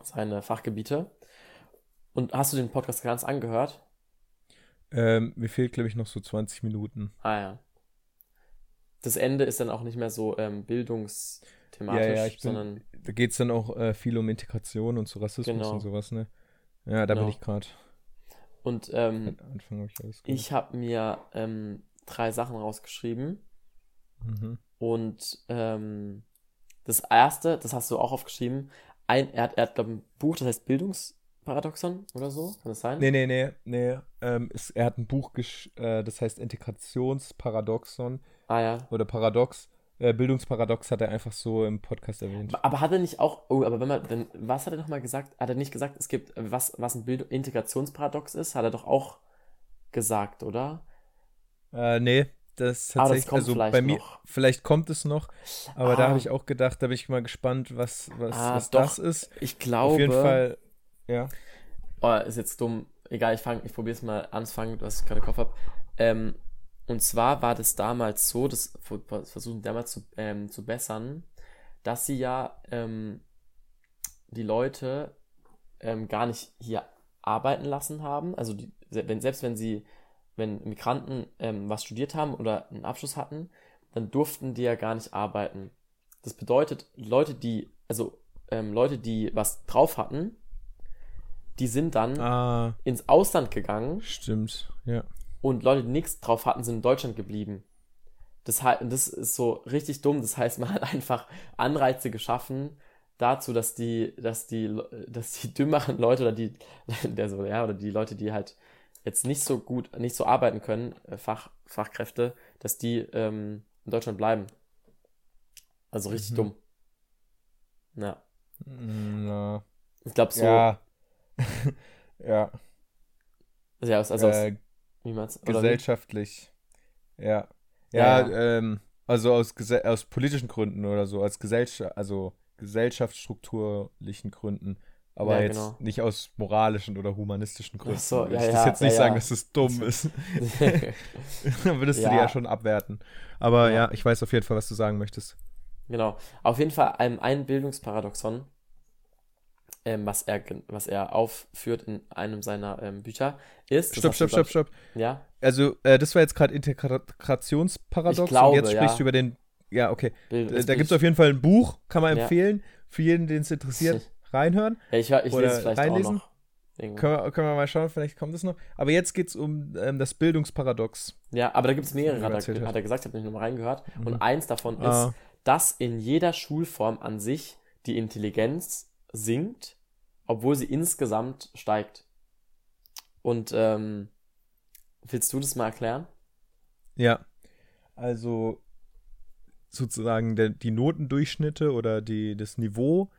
seine Fachgebiete. Und hast du den Podcast ganz angehört? Ähm, mir fehlt, glaube ich, noch so 20 Minuten. Ah ja. Das Ende ist dann auch nicht mehr so ähm, bildungsthematisch, Ja, ja, ich bin- sondern Da geht es dann auch äh, viel um Integration und so Rassismus Genau. und sowas, ne? Ja, da bin Genau. ich gerade. und ähm, Anfang habe ich ich habe mir ähm, drei Sachen rausgeschrieben Mhm. und ähm, das erste, das hast du auch aufgeschrieben, ein, er hat, er hat glaube ein Buch, das heißt Bildungsparadoxon oder so, kann das sein? Nee, nee, nee, nee. Ähm, es, er hat ein Buch, gesch äh, das heißt Integrationsparadoxon Ah ja. oder Paradox. Äh, Bildungsparadox hat er einfach so im Podcast erwähnt. Aber hat er nicht auch, oh, aber wenn man, dann, was hat er nochmal gesagt? Hat er nicht gesagt, es gibt, was, was ein Bild Integrationsparadox ist? Hat er doch auch gesagt, oder? Äh, nee, das das tatsächlich, kommt also vielleicht bei mir, noch. vielleicht kommt es noch, aber da Ah. habe ich auch gedacht, da bin ich mal gespannt, was, was, Ah, was doch. das ist. Ich glaube. Auf jeden Fall, ja. Oh, ist jetzt dumm. Egal, ich fange, ich probiere es mal anzufangen, was ich gerade Kopf habe. Ähm, und zwar war das damals so, das ver- versuchen damals zu, ähm, zu bessern, dass sie ja ähm, die Leute ähm, gar nicht hier arbeiten lassen haben. Also die, wenn, selbst wenn sie, wenn Migranten ähm, was studiert haben oder einen Abschluss hatten, dann durften die ja gar nicht arbeiten. Das bedeutet, Leute, die, also ähm, Leute, die was drauf hatten, die sind dann Ah, ins Ausland gegangen stimmt, ja. und Leute, die nichts drauf hatten, sind in Deutschland geblieben. Das, das ist so richtig dumm. Das heißt, man hat einfach Anreize geschaffen dazu, dass die, dass die, dass die dümmeren Leute oder die, der so, ja, oder die Leute, die halt jetzt nicht so gut, nicht so arbeiten können, äh, Fach, Fachkräfte, dass die ähm, in Deutschland bleiben. Also richtig Mhm. dumm. Ja. Mm, Na, Ich glaube so, ja. ja, ja, also, aus- äh, man's, oder wie? gesellschaftlich. Ja. Ja, Ja, ähm, also aus, aus politischen Gründen oder so, als Gesellschaft, also gesellschaftsstrukturlichen Gründen. Aber Ja, jetzt genau. nicht aus moralischen oder humanistischen Gründen. so, Würde ja, ich ja, das jetzt nicht ja, sagen, ja. dass es dumm ist. Dann würdest du die Ja. ja schon abwerten. Aber Ja. ja. ich weiß auf jeden Fall, was du sagen möchtest. Genau. Auf jeden Fall ein, ein Bildungsparadoxon, ähm, was, er, was er aufführt in einem seiner ähm, Bücher, ist. Stopp, stopp, stopp, stopp. Ja, Also, äh, das war jetzt gerade Integrationsparadox Ich glaube, und jetzt sprichst ja. du über den. Ja, okay. Bild, Da gibt es auf jeden Fall ein Buch, kann man Ja. empfehlen. Für jeden, den es interessiert, reinhören. Ja, ich, ich lese es vielleicht reinlesen. auch noch. Können wir, können wir mal schauen, vielleicht kommt es noch. Aber jetzt geht es um ähm, das Bildungsparadox. Ja, aber da gibt es mehrere, hat er, hat er gesagt, ich habe nicht nochmal reingehört. Mhm. Und eins davon ist, Ah. dass in jeder Schulform an sich die Intelligenz sinkt, obwohl sie insgesamt steigt. Und ähm, willst du das mal erklären? Ja. Also sozusagen der, die Notendurchschnitte oder die, das Niveau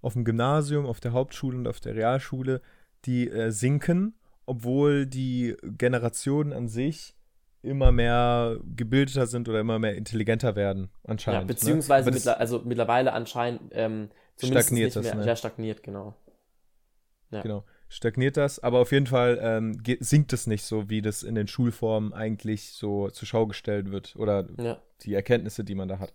auf dem Gymnasium, auf der Hauptschule und auf der Realschule, die äh, sinken, obwohl die Generationen an sich immer mehr gebildeter sind oder immer mehr intelligenter werden, anscheinend. Ja, ne? beziehungsweise ne? mittler also mittlerweile anscheinend ähm, stagniert das, ne? Ja, stagniert, genau. Ja. Genau, stagniert das, aber auf jeden Fall ähm, sinkt es nicht so, wie das in den Schulformen eigentlich so zur Schau gestellt wird oder ja. die Erkenntnisse, die man da hat.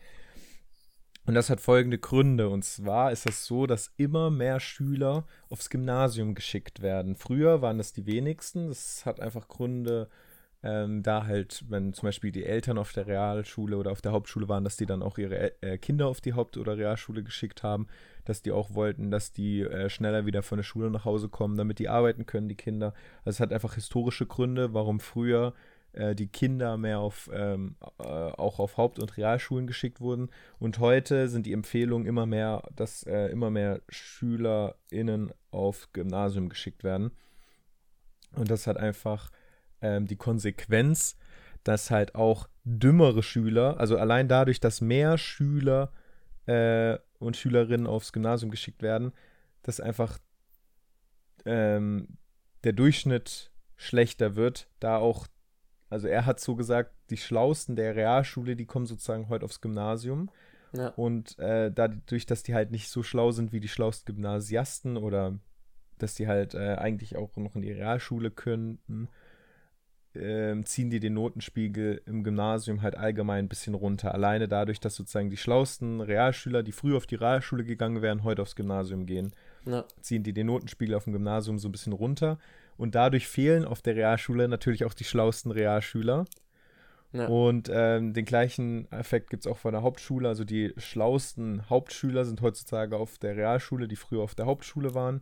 Und das hat folgende Gründe. Und zwar ist es so, dass immer mehr Schüler aufs Gymnasium geschickt werden. Früher waren das die wenigsten. Das hat einfach Gründe, ähm, da halt, wenn zum Beispiel die Eltern auf der Realschule oder auf der Hauptschule waren, dass die dann auch ihre äh, Kinder auf die Haupt- oder Realschule geschickt haben, dass die auch wollten, dass die äh, schneller wieder von der Schule nach Hause kommen, damit die arbeiten können, die Kinder. Also es hat einfach historische Gründe, warum früher äh, die Kinder mehr auf, ähm, äh, auch auf Haupt- und Realschulen geschickt wurden. Und heute sind die Empfehlungen immer mehr, dass äh, immer mehr SchülerInnen auf Gymnasium geschickt werden. Und das hat einfach ähm, die Konsequenz, dass halt auch dümmere Schüler, also allein dadurch, dass mehr Schüler äh, und Schülerinnen aufs Gymnasium geschickt werden, dass einfach ähm, der Durchschnitt schlechter wird, da auch also er hat so gesagt, die Schlausten der Realschule, die kommen sozusagen heute aufs Gymnasium. Ja. Und äh, dadurch, dass die halt nicht so schlau sind wie die schlausten Gymnasiasten oder dass die halt äh, eigentlich auch noch in die Realschule könnten, äh, ziehen die den Notenspiegel im Gymnasium halt allgemein ein bisschen runter. Alleine dadurch, dass sozusagen die schlausten Realschüler, die früher auf die Realschule gegangen wären, heute aufs Gymnasium gehen, ja. ziehen die den Notenspiegel auf dem Gymnasium so ein bisschen runter. Und dadurch fehlen auf der Realschule natürlich auch die schlauesten Realschüler. Ja. Und ähm, den gleichen Effekt gibt es auch von der Hauptschule. Also die schlauesten Hauptschüler sind heutzutage auf der Realschule, die früher auf der Hauptschule waren.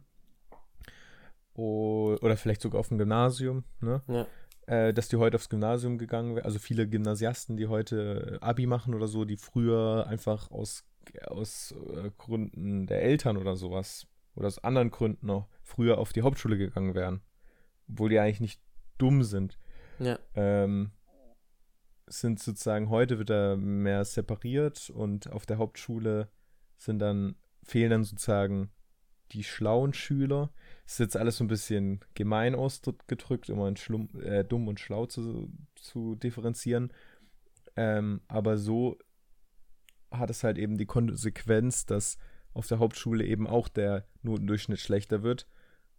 O oder vielleicht sogar auf dem Gymnasium. Ne? Ja. Äh, dass die heute aufs Gymnasium gegangen wären. Also viele Gymnasiasten, die heute Abi machen oder so, die früher einfach aus, aus äh, Gründen der Eltern oder sowas oder aus anderen Gründen noch früher auf die Hauptschule gegangen wären obwohl die eigentlich nicht dumm sind. Ja. Ähm, sind sozusagen heute wird er mehr separiert und auf der Hauptschule sind dann, fehlen dann sozusagen die schlauen Schüler. Ist jetzt alles so ein bisschen gemein ausgedrückt, immer in Schlum, äh, dumm und schlau zu, zu differenzieren. Ähm, aber so hat es halt eben die Konsequenz, dass auf der Hauptschule eben auch der Notendurchschnitt schlechter wird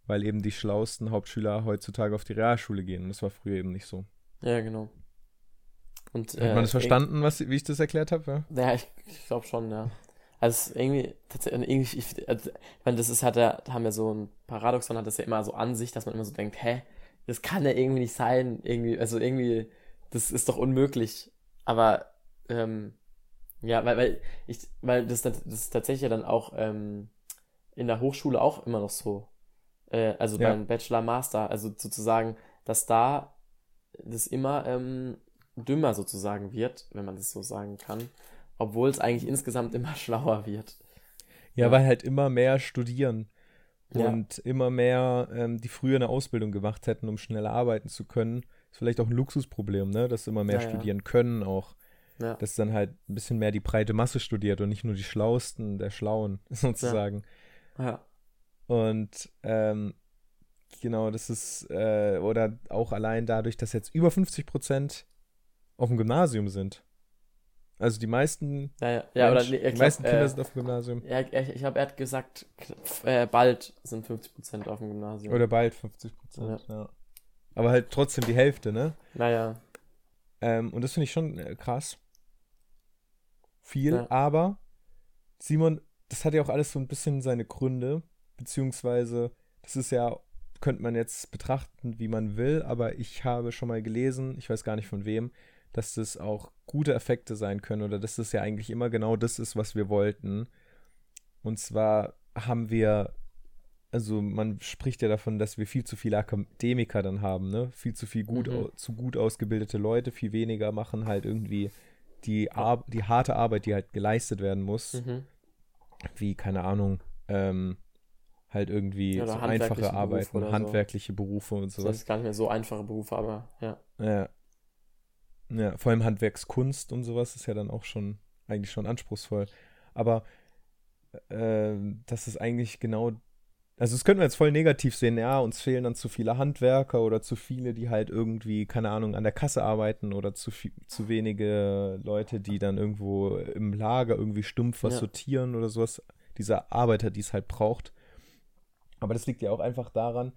weil eben die schlauesten Hauptschüler heutzutage auf die Realschule gehen. Und das war früher eben nicht so. Ja, genau. Und, Hat man äh, das verstanden, was, wie ich das erklärt habe? Ja, ja ich, ich glaube schon, ja. Also irgendwie, tatsächlich, irgendwie, ich, also, ich meine, das ist halt, da haben wir so ein Paradoxon, hat das ja immer so an sich, dass man immer so denkt, hä, das kann ja irgendwie nicht sein, irgendwie, also irgendwie, das ist doch unmöglich. Aber, ähm, ja, weil, weil ich, weil das, das ist tatsächlich ja dann auch ähm, in der Hochschule auch immer noch so äh, also ja. beim Bachelor, Master, also sozusagen, dass da das immer ähm, dümmer sozusagen wird, wenn man das so sagen kann, obwohl es eigentlich insgesamt immer schlauer wird. Ja, ja. weil halt immer mehr studieren und ja. immer mehr, ähm, die früher eine Ausbildung gemacht hätten, um schneller arbeiten zu können. Ist vielleicht auch ein Luxusproblem, ne? Dass immer mehr studieren können auch. Ja. Dass dann halt ein bisschen mehr die breite Masse studiert und nicht nur die Schlauesten der Schlauen, sozusagen. Ja. Und ähm, genau, das ist, äh, oder auch allein dadurch, dass jetzt über 50 Prozent auf dem Gymnasium sind. Also die meisten, ja, ja. Mensch, oder, die meisten Kinder äh, sind auf dem Gymnasium. Ja, ich, ich habe, er hat gesagt, äh, bald sind 50 Prozent auf dem Gymnasium. Oder bald 50 Prozent, ja. ja. Aber halt trotzdem die Hälfte, ne? Naja. Ähm, und das finde ich schon äh, krass. Viel, ja. aber Simon, das hat ja auch alles so ein bisschen seine Gründe beziehungsweise das ist ja, könnte man jetzt betrachten, wie man will, aber ich habe schon mal gelesen, ich weiß gar nicht von wem, dass das auch gute Effekte sein können oder dass das ja eigentlich immer genau das ist, was wir wollten. Und zwar haben wir, also man spricht ja davon, dass wir viel zu viele Akademiker dann haben, ne? Viel zu viel gut, mhm. zu gut ausgebildete Leute, viel weniger machen halt irgendwie die, Ar die harte Arbeit, die halt geleistet werden muss. Mhm. Wie, keine Ahnung, ähm, halt irgendwie ja, so einfache Arbeiten, handwerkliche so. Berufe und sowas. Das ist gar nicht mehr so einfache Berufe, aber ja. Ja. Ja, vor allem Handwerkskunst und sowas ist ja dann auch schon eigentlich schon anspruchsvoll. Aber äh, dass es eigentlich genau also das könnten wir jetzt voll negativ sehen, ja, uns fehlen dann zu viele Handwerker oder zu viele, die halt irgendwie, keine Ahnung, an der Kasse arbeiten oder zu, viel, zu wenige Leute, die dann irgendwo im Lager irgendwie stumpf was ja. sortieren oder sowas. Dieser Arbeiter, die es halt braucht. Aber das liegt ja auch einfach daran,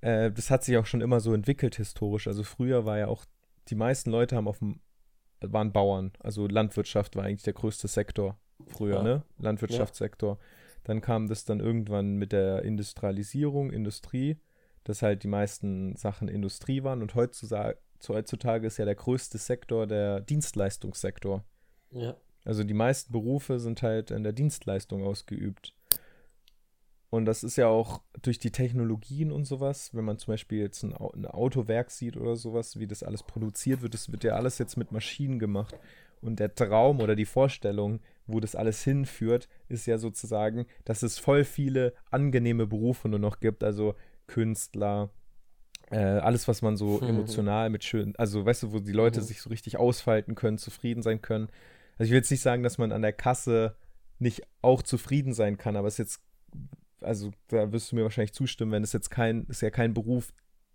äh, das hat sich auch schon immer so entwickelt historisch. Also früher war ja auch, die meisten Leute haben auf dem, waren Bauern. Also Landwirtschaft war eigentlich der größte Sektor früher, ja. ne? Landwirtschaftssektor. Ja. Dann kam das dann irgendwann mit der Industrialisierung, Industrie, dass halt die meisten Sachen Industrie waren und heutzutage, heutzutage ist ja der größte Sektor der Dienstleistungssektor. Ja. Also die meisten Berufe sind halt in der Dienstleistung ausgeübt. Und das ist ja auch durch die Technologien und sowas, wenn man zum Beispiel jetzt ein, ein Autowerk sieht oder sowas, wie das alles produziert wird, das wird ja alles jetzt mit Maschinen gemacht. Und der Traum oder die Vorstellung, wo das alles hinführt, ist ja sozusagen, dass es voll viele angenehme Berufe nur noch gibt, also Künstler, äh, alles, was man so mhm. emotional mit schön, also weißt du, wo die Leute mhm. sich so richtig ausfalten können, zufrieden sein können. Also ich will jetzt nicht sagen, dass man an der Kasse nicht auch zufrieden sein kann, aber es ist jetzt, also da wirst du mir wahrscheinlich zustimmen, wenn es jetzt kein, ist ja kein Beruf,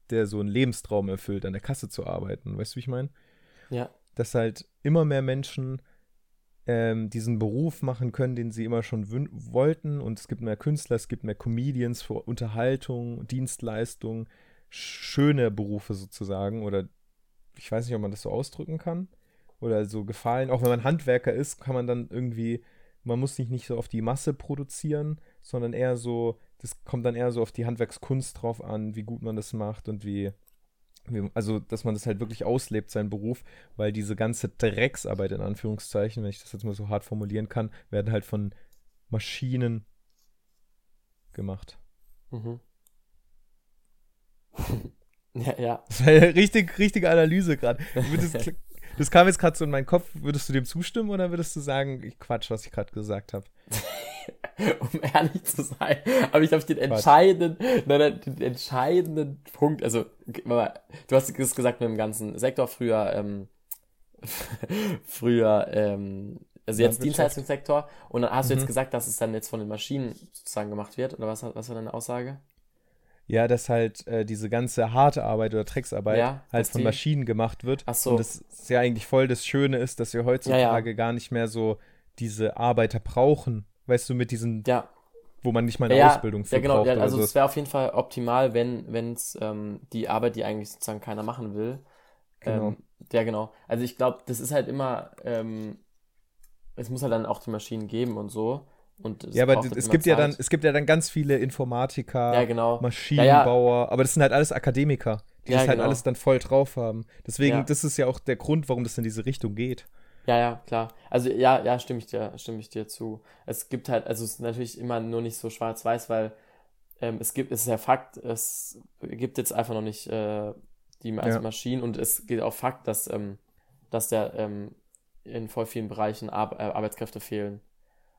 der so einen Lebenstraum erfüllt, an der Kasse zu arbeiten. Weißt du, wie ich meine? Ja. Dass halt immer mehr Menschen ähm, diesen Beruf machen können, den sie immer schon wollten. Und es gibt mehr Künstler, es gibt mehr Comedians für Unterhaltung, Dienstleistung, schöne Berufe sozusagen. Oder ich weiß nicht, ob man das so ausdrücken kann. Oder so gefallen. Auch wenn man Handwerker ist, kann man dann irgendwie, man muss sich nicht so auf die Masse produzieren, sondern eher so, das kommt dann eher so auf die Handwerkskunst drauf an, wie gut man das macht und wie also dass man das halt wirklich auslebt, seinen Beruf, weil diese ganze Drecksarbeit in Anführungszeichen, wenn ich das jetzt mal so hart formulieren kann, werden halt von Maschinen gemacht. Mhm. ja, ja. Das war eine richtig, richtige Analyse gerade. Das kam jetzt gerade so in meinen Kopf. Würdest du dem zustimmen oder würdest du sagen, ich Quatsch, was ich gerade gesagt habe? um ehrlich zu sein, habe ich, glaube ich, den entscheidenden, nein, den entscheidenden Punkt, also, du hast es gesagt mit dem ganzen Sektor früher, ähm, früher, ähm, also jetzt Dienstleistungssektor und dann hast du jetzt mhm. gesagt, dass es dann jetzt von den Maschinen sozusagen gemacht wird, oder was, was war deine Aussage? Ja, dass halt äh, diese ganze harte Arbeit oder Drecksarbeit ja, halt von die... Maschinen gemacht wird. Ach so. Und das ja eigentlich voll das Schöne ist, dass wir heutzutage ja, ja. gar nicht mehr so diese Arbeiter brauchen, weißt du, mit diesen, ja. wo man nicht mal eine Ausbildung für ja, genau, braucht. Ja, also es wäre auf jeden Fall optimal, wenn es ähm, die Arbeit, die eigentlich sozusagen keiner machen will, genau. Ähm, ja genau. Also ich glaube, das ist halt immer, ähm, es muss halt dann auch die Maschinen geben und so. Ja, aber halt es gibt Zeit. ja dann, es gibt ja dann ganz viele Informatiker, ja, genau. Maschinenbauer, ja, aber das sind halt alles Akademiker, die das halt genau. alles dann voll drauf haben. Deswegen, das ist ja auch der Grund, warum das in diese Richtung geht. Ja, ja, klar. Also ja, ja, stimme ich dir, stimme ich dir zu. Es gibt halt, also es ist natürlich immer nur nicht so schwarz-weiß, weil ähm, es gibt, es ist ja Fakt, es gibt jetzt einfach noch nicht äh, die also ja. Maschinen und es geht auch Fakt, dass, ähm, dass der ähm, in voll vielen Bereichen Ar äh, Arbeitskräfte fehlen.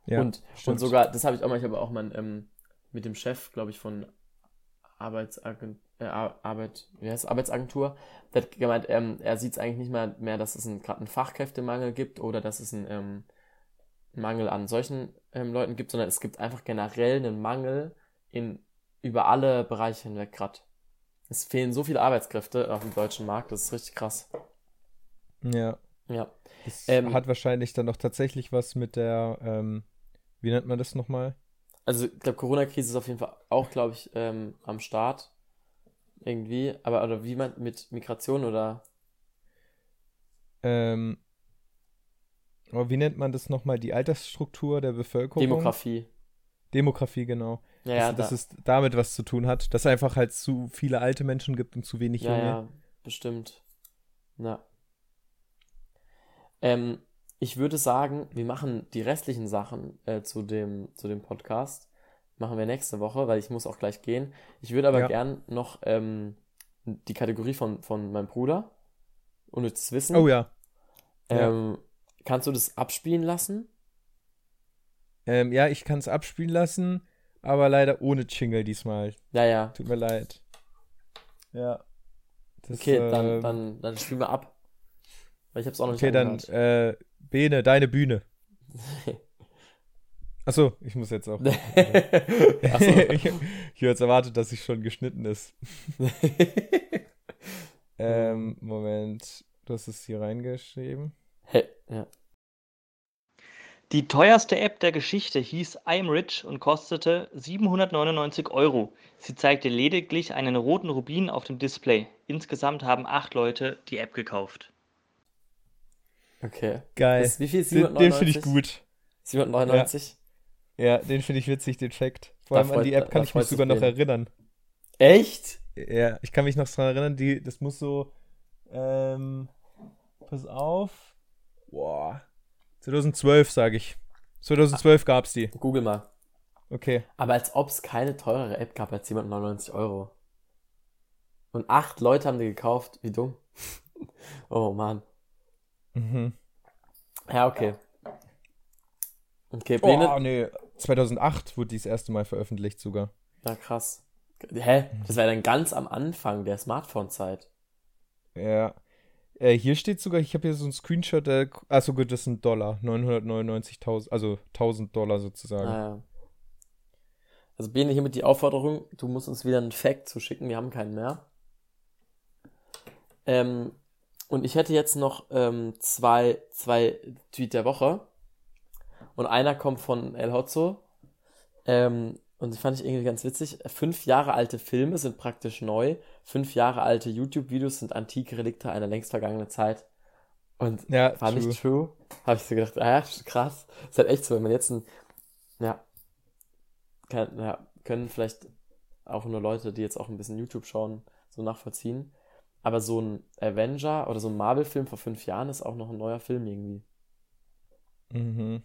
Ja, und, und sogar, das habe ich auch mal, ich habe auch mal ähm, mit dem Chef, glaube ich, von Arbeitsagentur äh, Arbeit, wie heißt Arbeitsagentur, der hat gemeint, ähm, er sieht es eigentlich nicht mehr, mehr dass es gerade einen Fachkräftemangel gibt oder dass es einen ähm, Mangel an solchen ähm, Leuten gibt, sondern es gibt einfach generell einen Mangel in über alle Bereiche hinweg gerade. Es fehlen so viele Arbeitskräfte auf dem deutschen Markt, das ist richtig krass. Ja. Ja. Das ähm, hat wahrscheinlich dann noch tatsächlich was mit der, ähm, wie nennt man das nochmal? Also ich glaube, Corona-Krise ist auf jeden Fall auch, glaube ich, ähm, am Start. Irgendwie, aber oder wie man mit Migration oder? Ähm, aber wie nennt man das nochmal? Die Altersstruktur der Bevölkerung? Demografie. Demografie, genau. Ja, ja, dass, da. dass es damit was zu tun hat, dass es einfach halt zu viele alte Menschen gibt und zu wenig ja, junge. Ja, bestimmt. Ja. Ähm, ich würde sagen, wir machen die restlichen Sachen äh, zu, dem, zu dem Podcast machen wir nächste Woche, weil ich muss auch gleich gehen. Ich würde aber ja. gern noch ähm, die Kategorie von, von meinem Bruder, unnützes Wissen. Oh ja. Ähm, ja. Kannst du das abspielen lassen? Ähm, ja, ich kann es abspielen lassen, aber leider ohne Jingle diesmal. Ja, ja. Tut mir leid. Ja. Das, okay, äh, dann, dann, dann spielen wir ab. Weil ich hab's auch noch okay, nicht Okay, dann, äh, Bene, deine Bühne. Achso, ich muss jetzt auch. Achso. ich ich habe jetzt erwartet, dass es schon geschnitten ist. ähm, Moment. Du hast es hier reingeschrieben. hey, ja. Die teuerste App der Geschichte hieß I'm Rich und kostete 799 Euro. Sie zeigte lediglich einen roten Rubin auf dem Display. Insgesamt haben acht Leute die App gekauft. Okay. Geil. Das- wie viel? Den, den finde ich 799? gut. 799? Ja, den finde ich witzig, den Fact. Vor Da allem an die freut- App kann ich freut mich sogar noch erinnern. Echt? Ja, ich kann mich noch dran erinnern, die, das muss so, ähm, pass auf. Boah. 2012, sage ich. 2012 gab's die. Google mal. Okay. Aber als ob es keine teurere App gab als 799 Euro. Und acht Leute haben die gekauft. Wie dumm. oh Mann. Mhm. Ja, okay. Okay, Bene. Oh, nee. 2008 wurde die das erste Mal veröffentlicht sogar. Ja, krass. Hä? Das war dann ganz am Anfang der Smartphone-Zeit. Ja. Äh, hier steht sogar, ich habe hier so einen Screenshot, der, achso gut, das sind Dollar. 999.000, also 1000 Dollar sozusagen. Ah, ja. Also Bene, hiermit die Aufforderung, du musst uns wieder einen Fact zuschicken, wir haben keinen mehr. Ähm, und ich hätte jetzt noch ähm, zwei, zwei Tweet der Woche. Und einer kommt von El Hotzo. Ähm, und die fand ich irgendwie ganz witzig. Fünf Jahre alte Filme sind praktisch neu. Fünf Jahre alte YouTube-Videos sind antike Relikte einer längst vergangenen Zeit. Und Ja, war true. nicht true. Habe ich so gedacht, ah, ja, krass. Ist halt echt so, wenn man jetzt ein, ja, kann, ja, können vielleicht auch nur Leute, die jetzt auch ein bisschen YouTube schauen, so nachvollziehen. Aber so ein Avenger oder so ein Marvel-Film vor fünf Jahren ist auch noch ein neuer Film irgendwie. Mhm.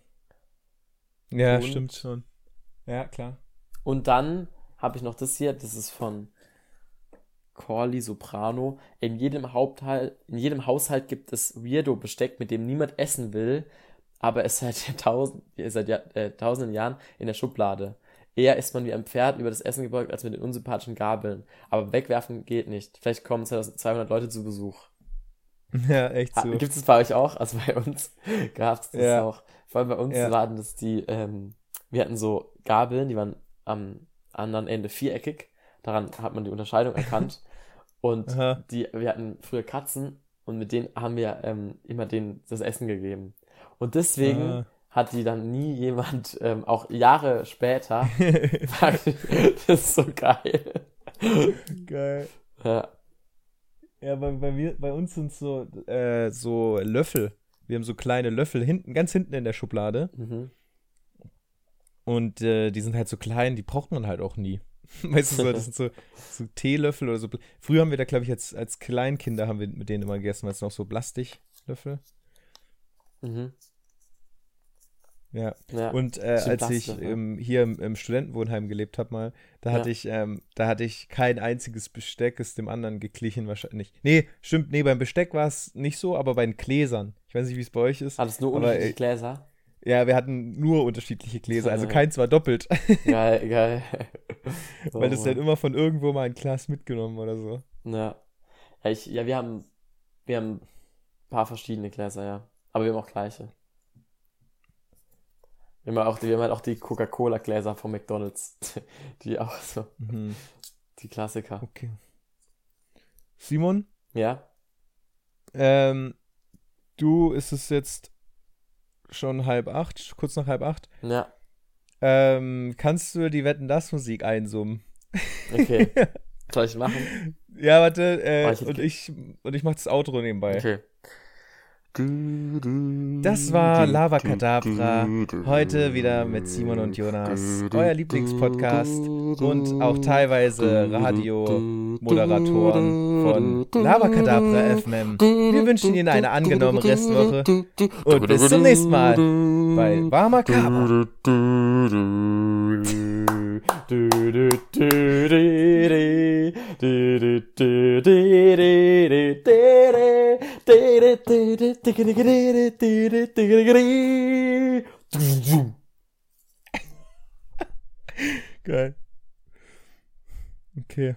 Ja, Und- stimmt schon. Ja, klar. Und dann habe ich noch das hier, das ist von Corley Soprano. In jedem Haupthalt, in jedem Haushalt gibt es Weirdo-Besteck, mit dem niemand essen will, aber es seit tausend, seit Jahr, äh, tausenden Jahren in der Schublade. Eher ist man wie ein Pferd über das Essen gebeugt, als mit den unsympathischen Gabeln. Aber wegwerfen geht nicht. Vielleicht kommen 2200 Leute zu Besuch. Ja, echt so. Gibt es bei euch auch? Also bei uns gab es das Ja. auch. Vor allem bei uns Ja. waren das die, ähm, wir hatten so Gabeln, die waren am anderen Ende viereckig. Daran hat man die Unterscheidung erkannt. Und Aha. die, wir hatten früher Katzen und mit denen haben wir ähm, immer denen das Essen gegeben. Und deswegen Ah. Hat die dann nie jemand, ähm, auch Jahre später, das ist so geil. Geil. Ja. Ja, bei, bei, mir, bei uns sind so, äh, so Löffel. Wir haben so kleine Löffel hinten, ganz hinten in der Schublade. Mhm. Und äh, die sind halt so klein, die braucht man halt auch nie. Weißt du, so, das sind so, so Teelöffel oder so. Früher haben wir da, glaube ich, als, als Kleinkinder haben wir mit denen immer gegessen, weil es noch so Plastiklöffel. Mhm. Ja. Ja. Und äh, als ich ja. ähm, hier im, im Studentenwohnheim gelebt habe mal, da Ja. hatte ich, ähm, da hatte ich kein einziges Besteck ist dem anderen geglichen wahrscheinlich. Nee, stimmt, nee, beim Besteck war es nicht so, aber bei den Gläsern. Ich weiß nicht, wie es bei euch ist. Hattest nur Aber, unterschiedliche äh, Gläser? Ja, wir hatten nur unterschiedliche Gläser, also Ja. keins war doppelt, Geil, geil. weil Oh das dann Mann. immer von irgendwo mal ein Glas mitgenommen oder so. Ja. Ja, ich, ja, wir haben, wir haben ein paar verschiedene Gläser, ja. Aber wir haben auch gleiche. Wir haben auch, wir haben halt auch die Coca-Cola-Gläser von McDonalds. Die auch so, Mhm. die Klassiker. Okay. Simon, Ja? ähm, du ist es jetzt schon halb acht, kurz nach halb acht. Ja. Ähm, kannst du die Wetten das Musik einsummen? Okay. Soll ich machen? Ja, warte, äh, Oh, ich und ich und ich mach das Outro nebenbei. Okay. Das war Lava Kadabra. Heute wieder mit Simon und Jonas, euer Lieblingspodcast und auch teilweise Radiomoderatoren von Lava Kadabra FM. Wir wünschen Ihnen eine angenommene Restwoche und bis zum nächsten Mal bei Warmer Kaba. Geil. Okay.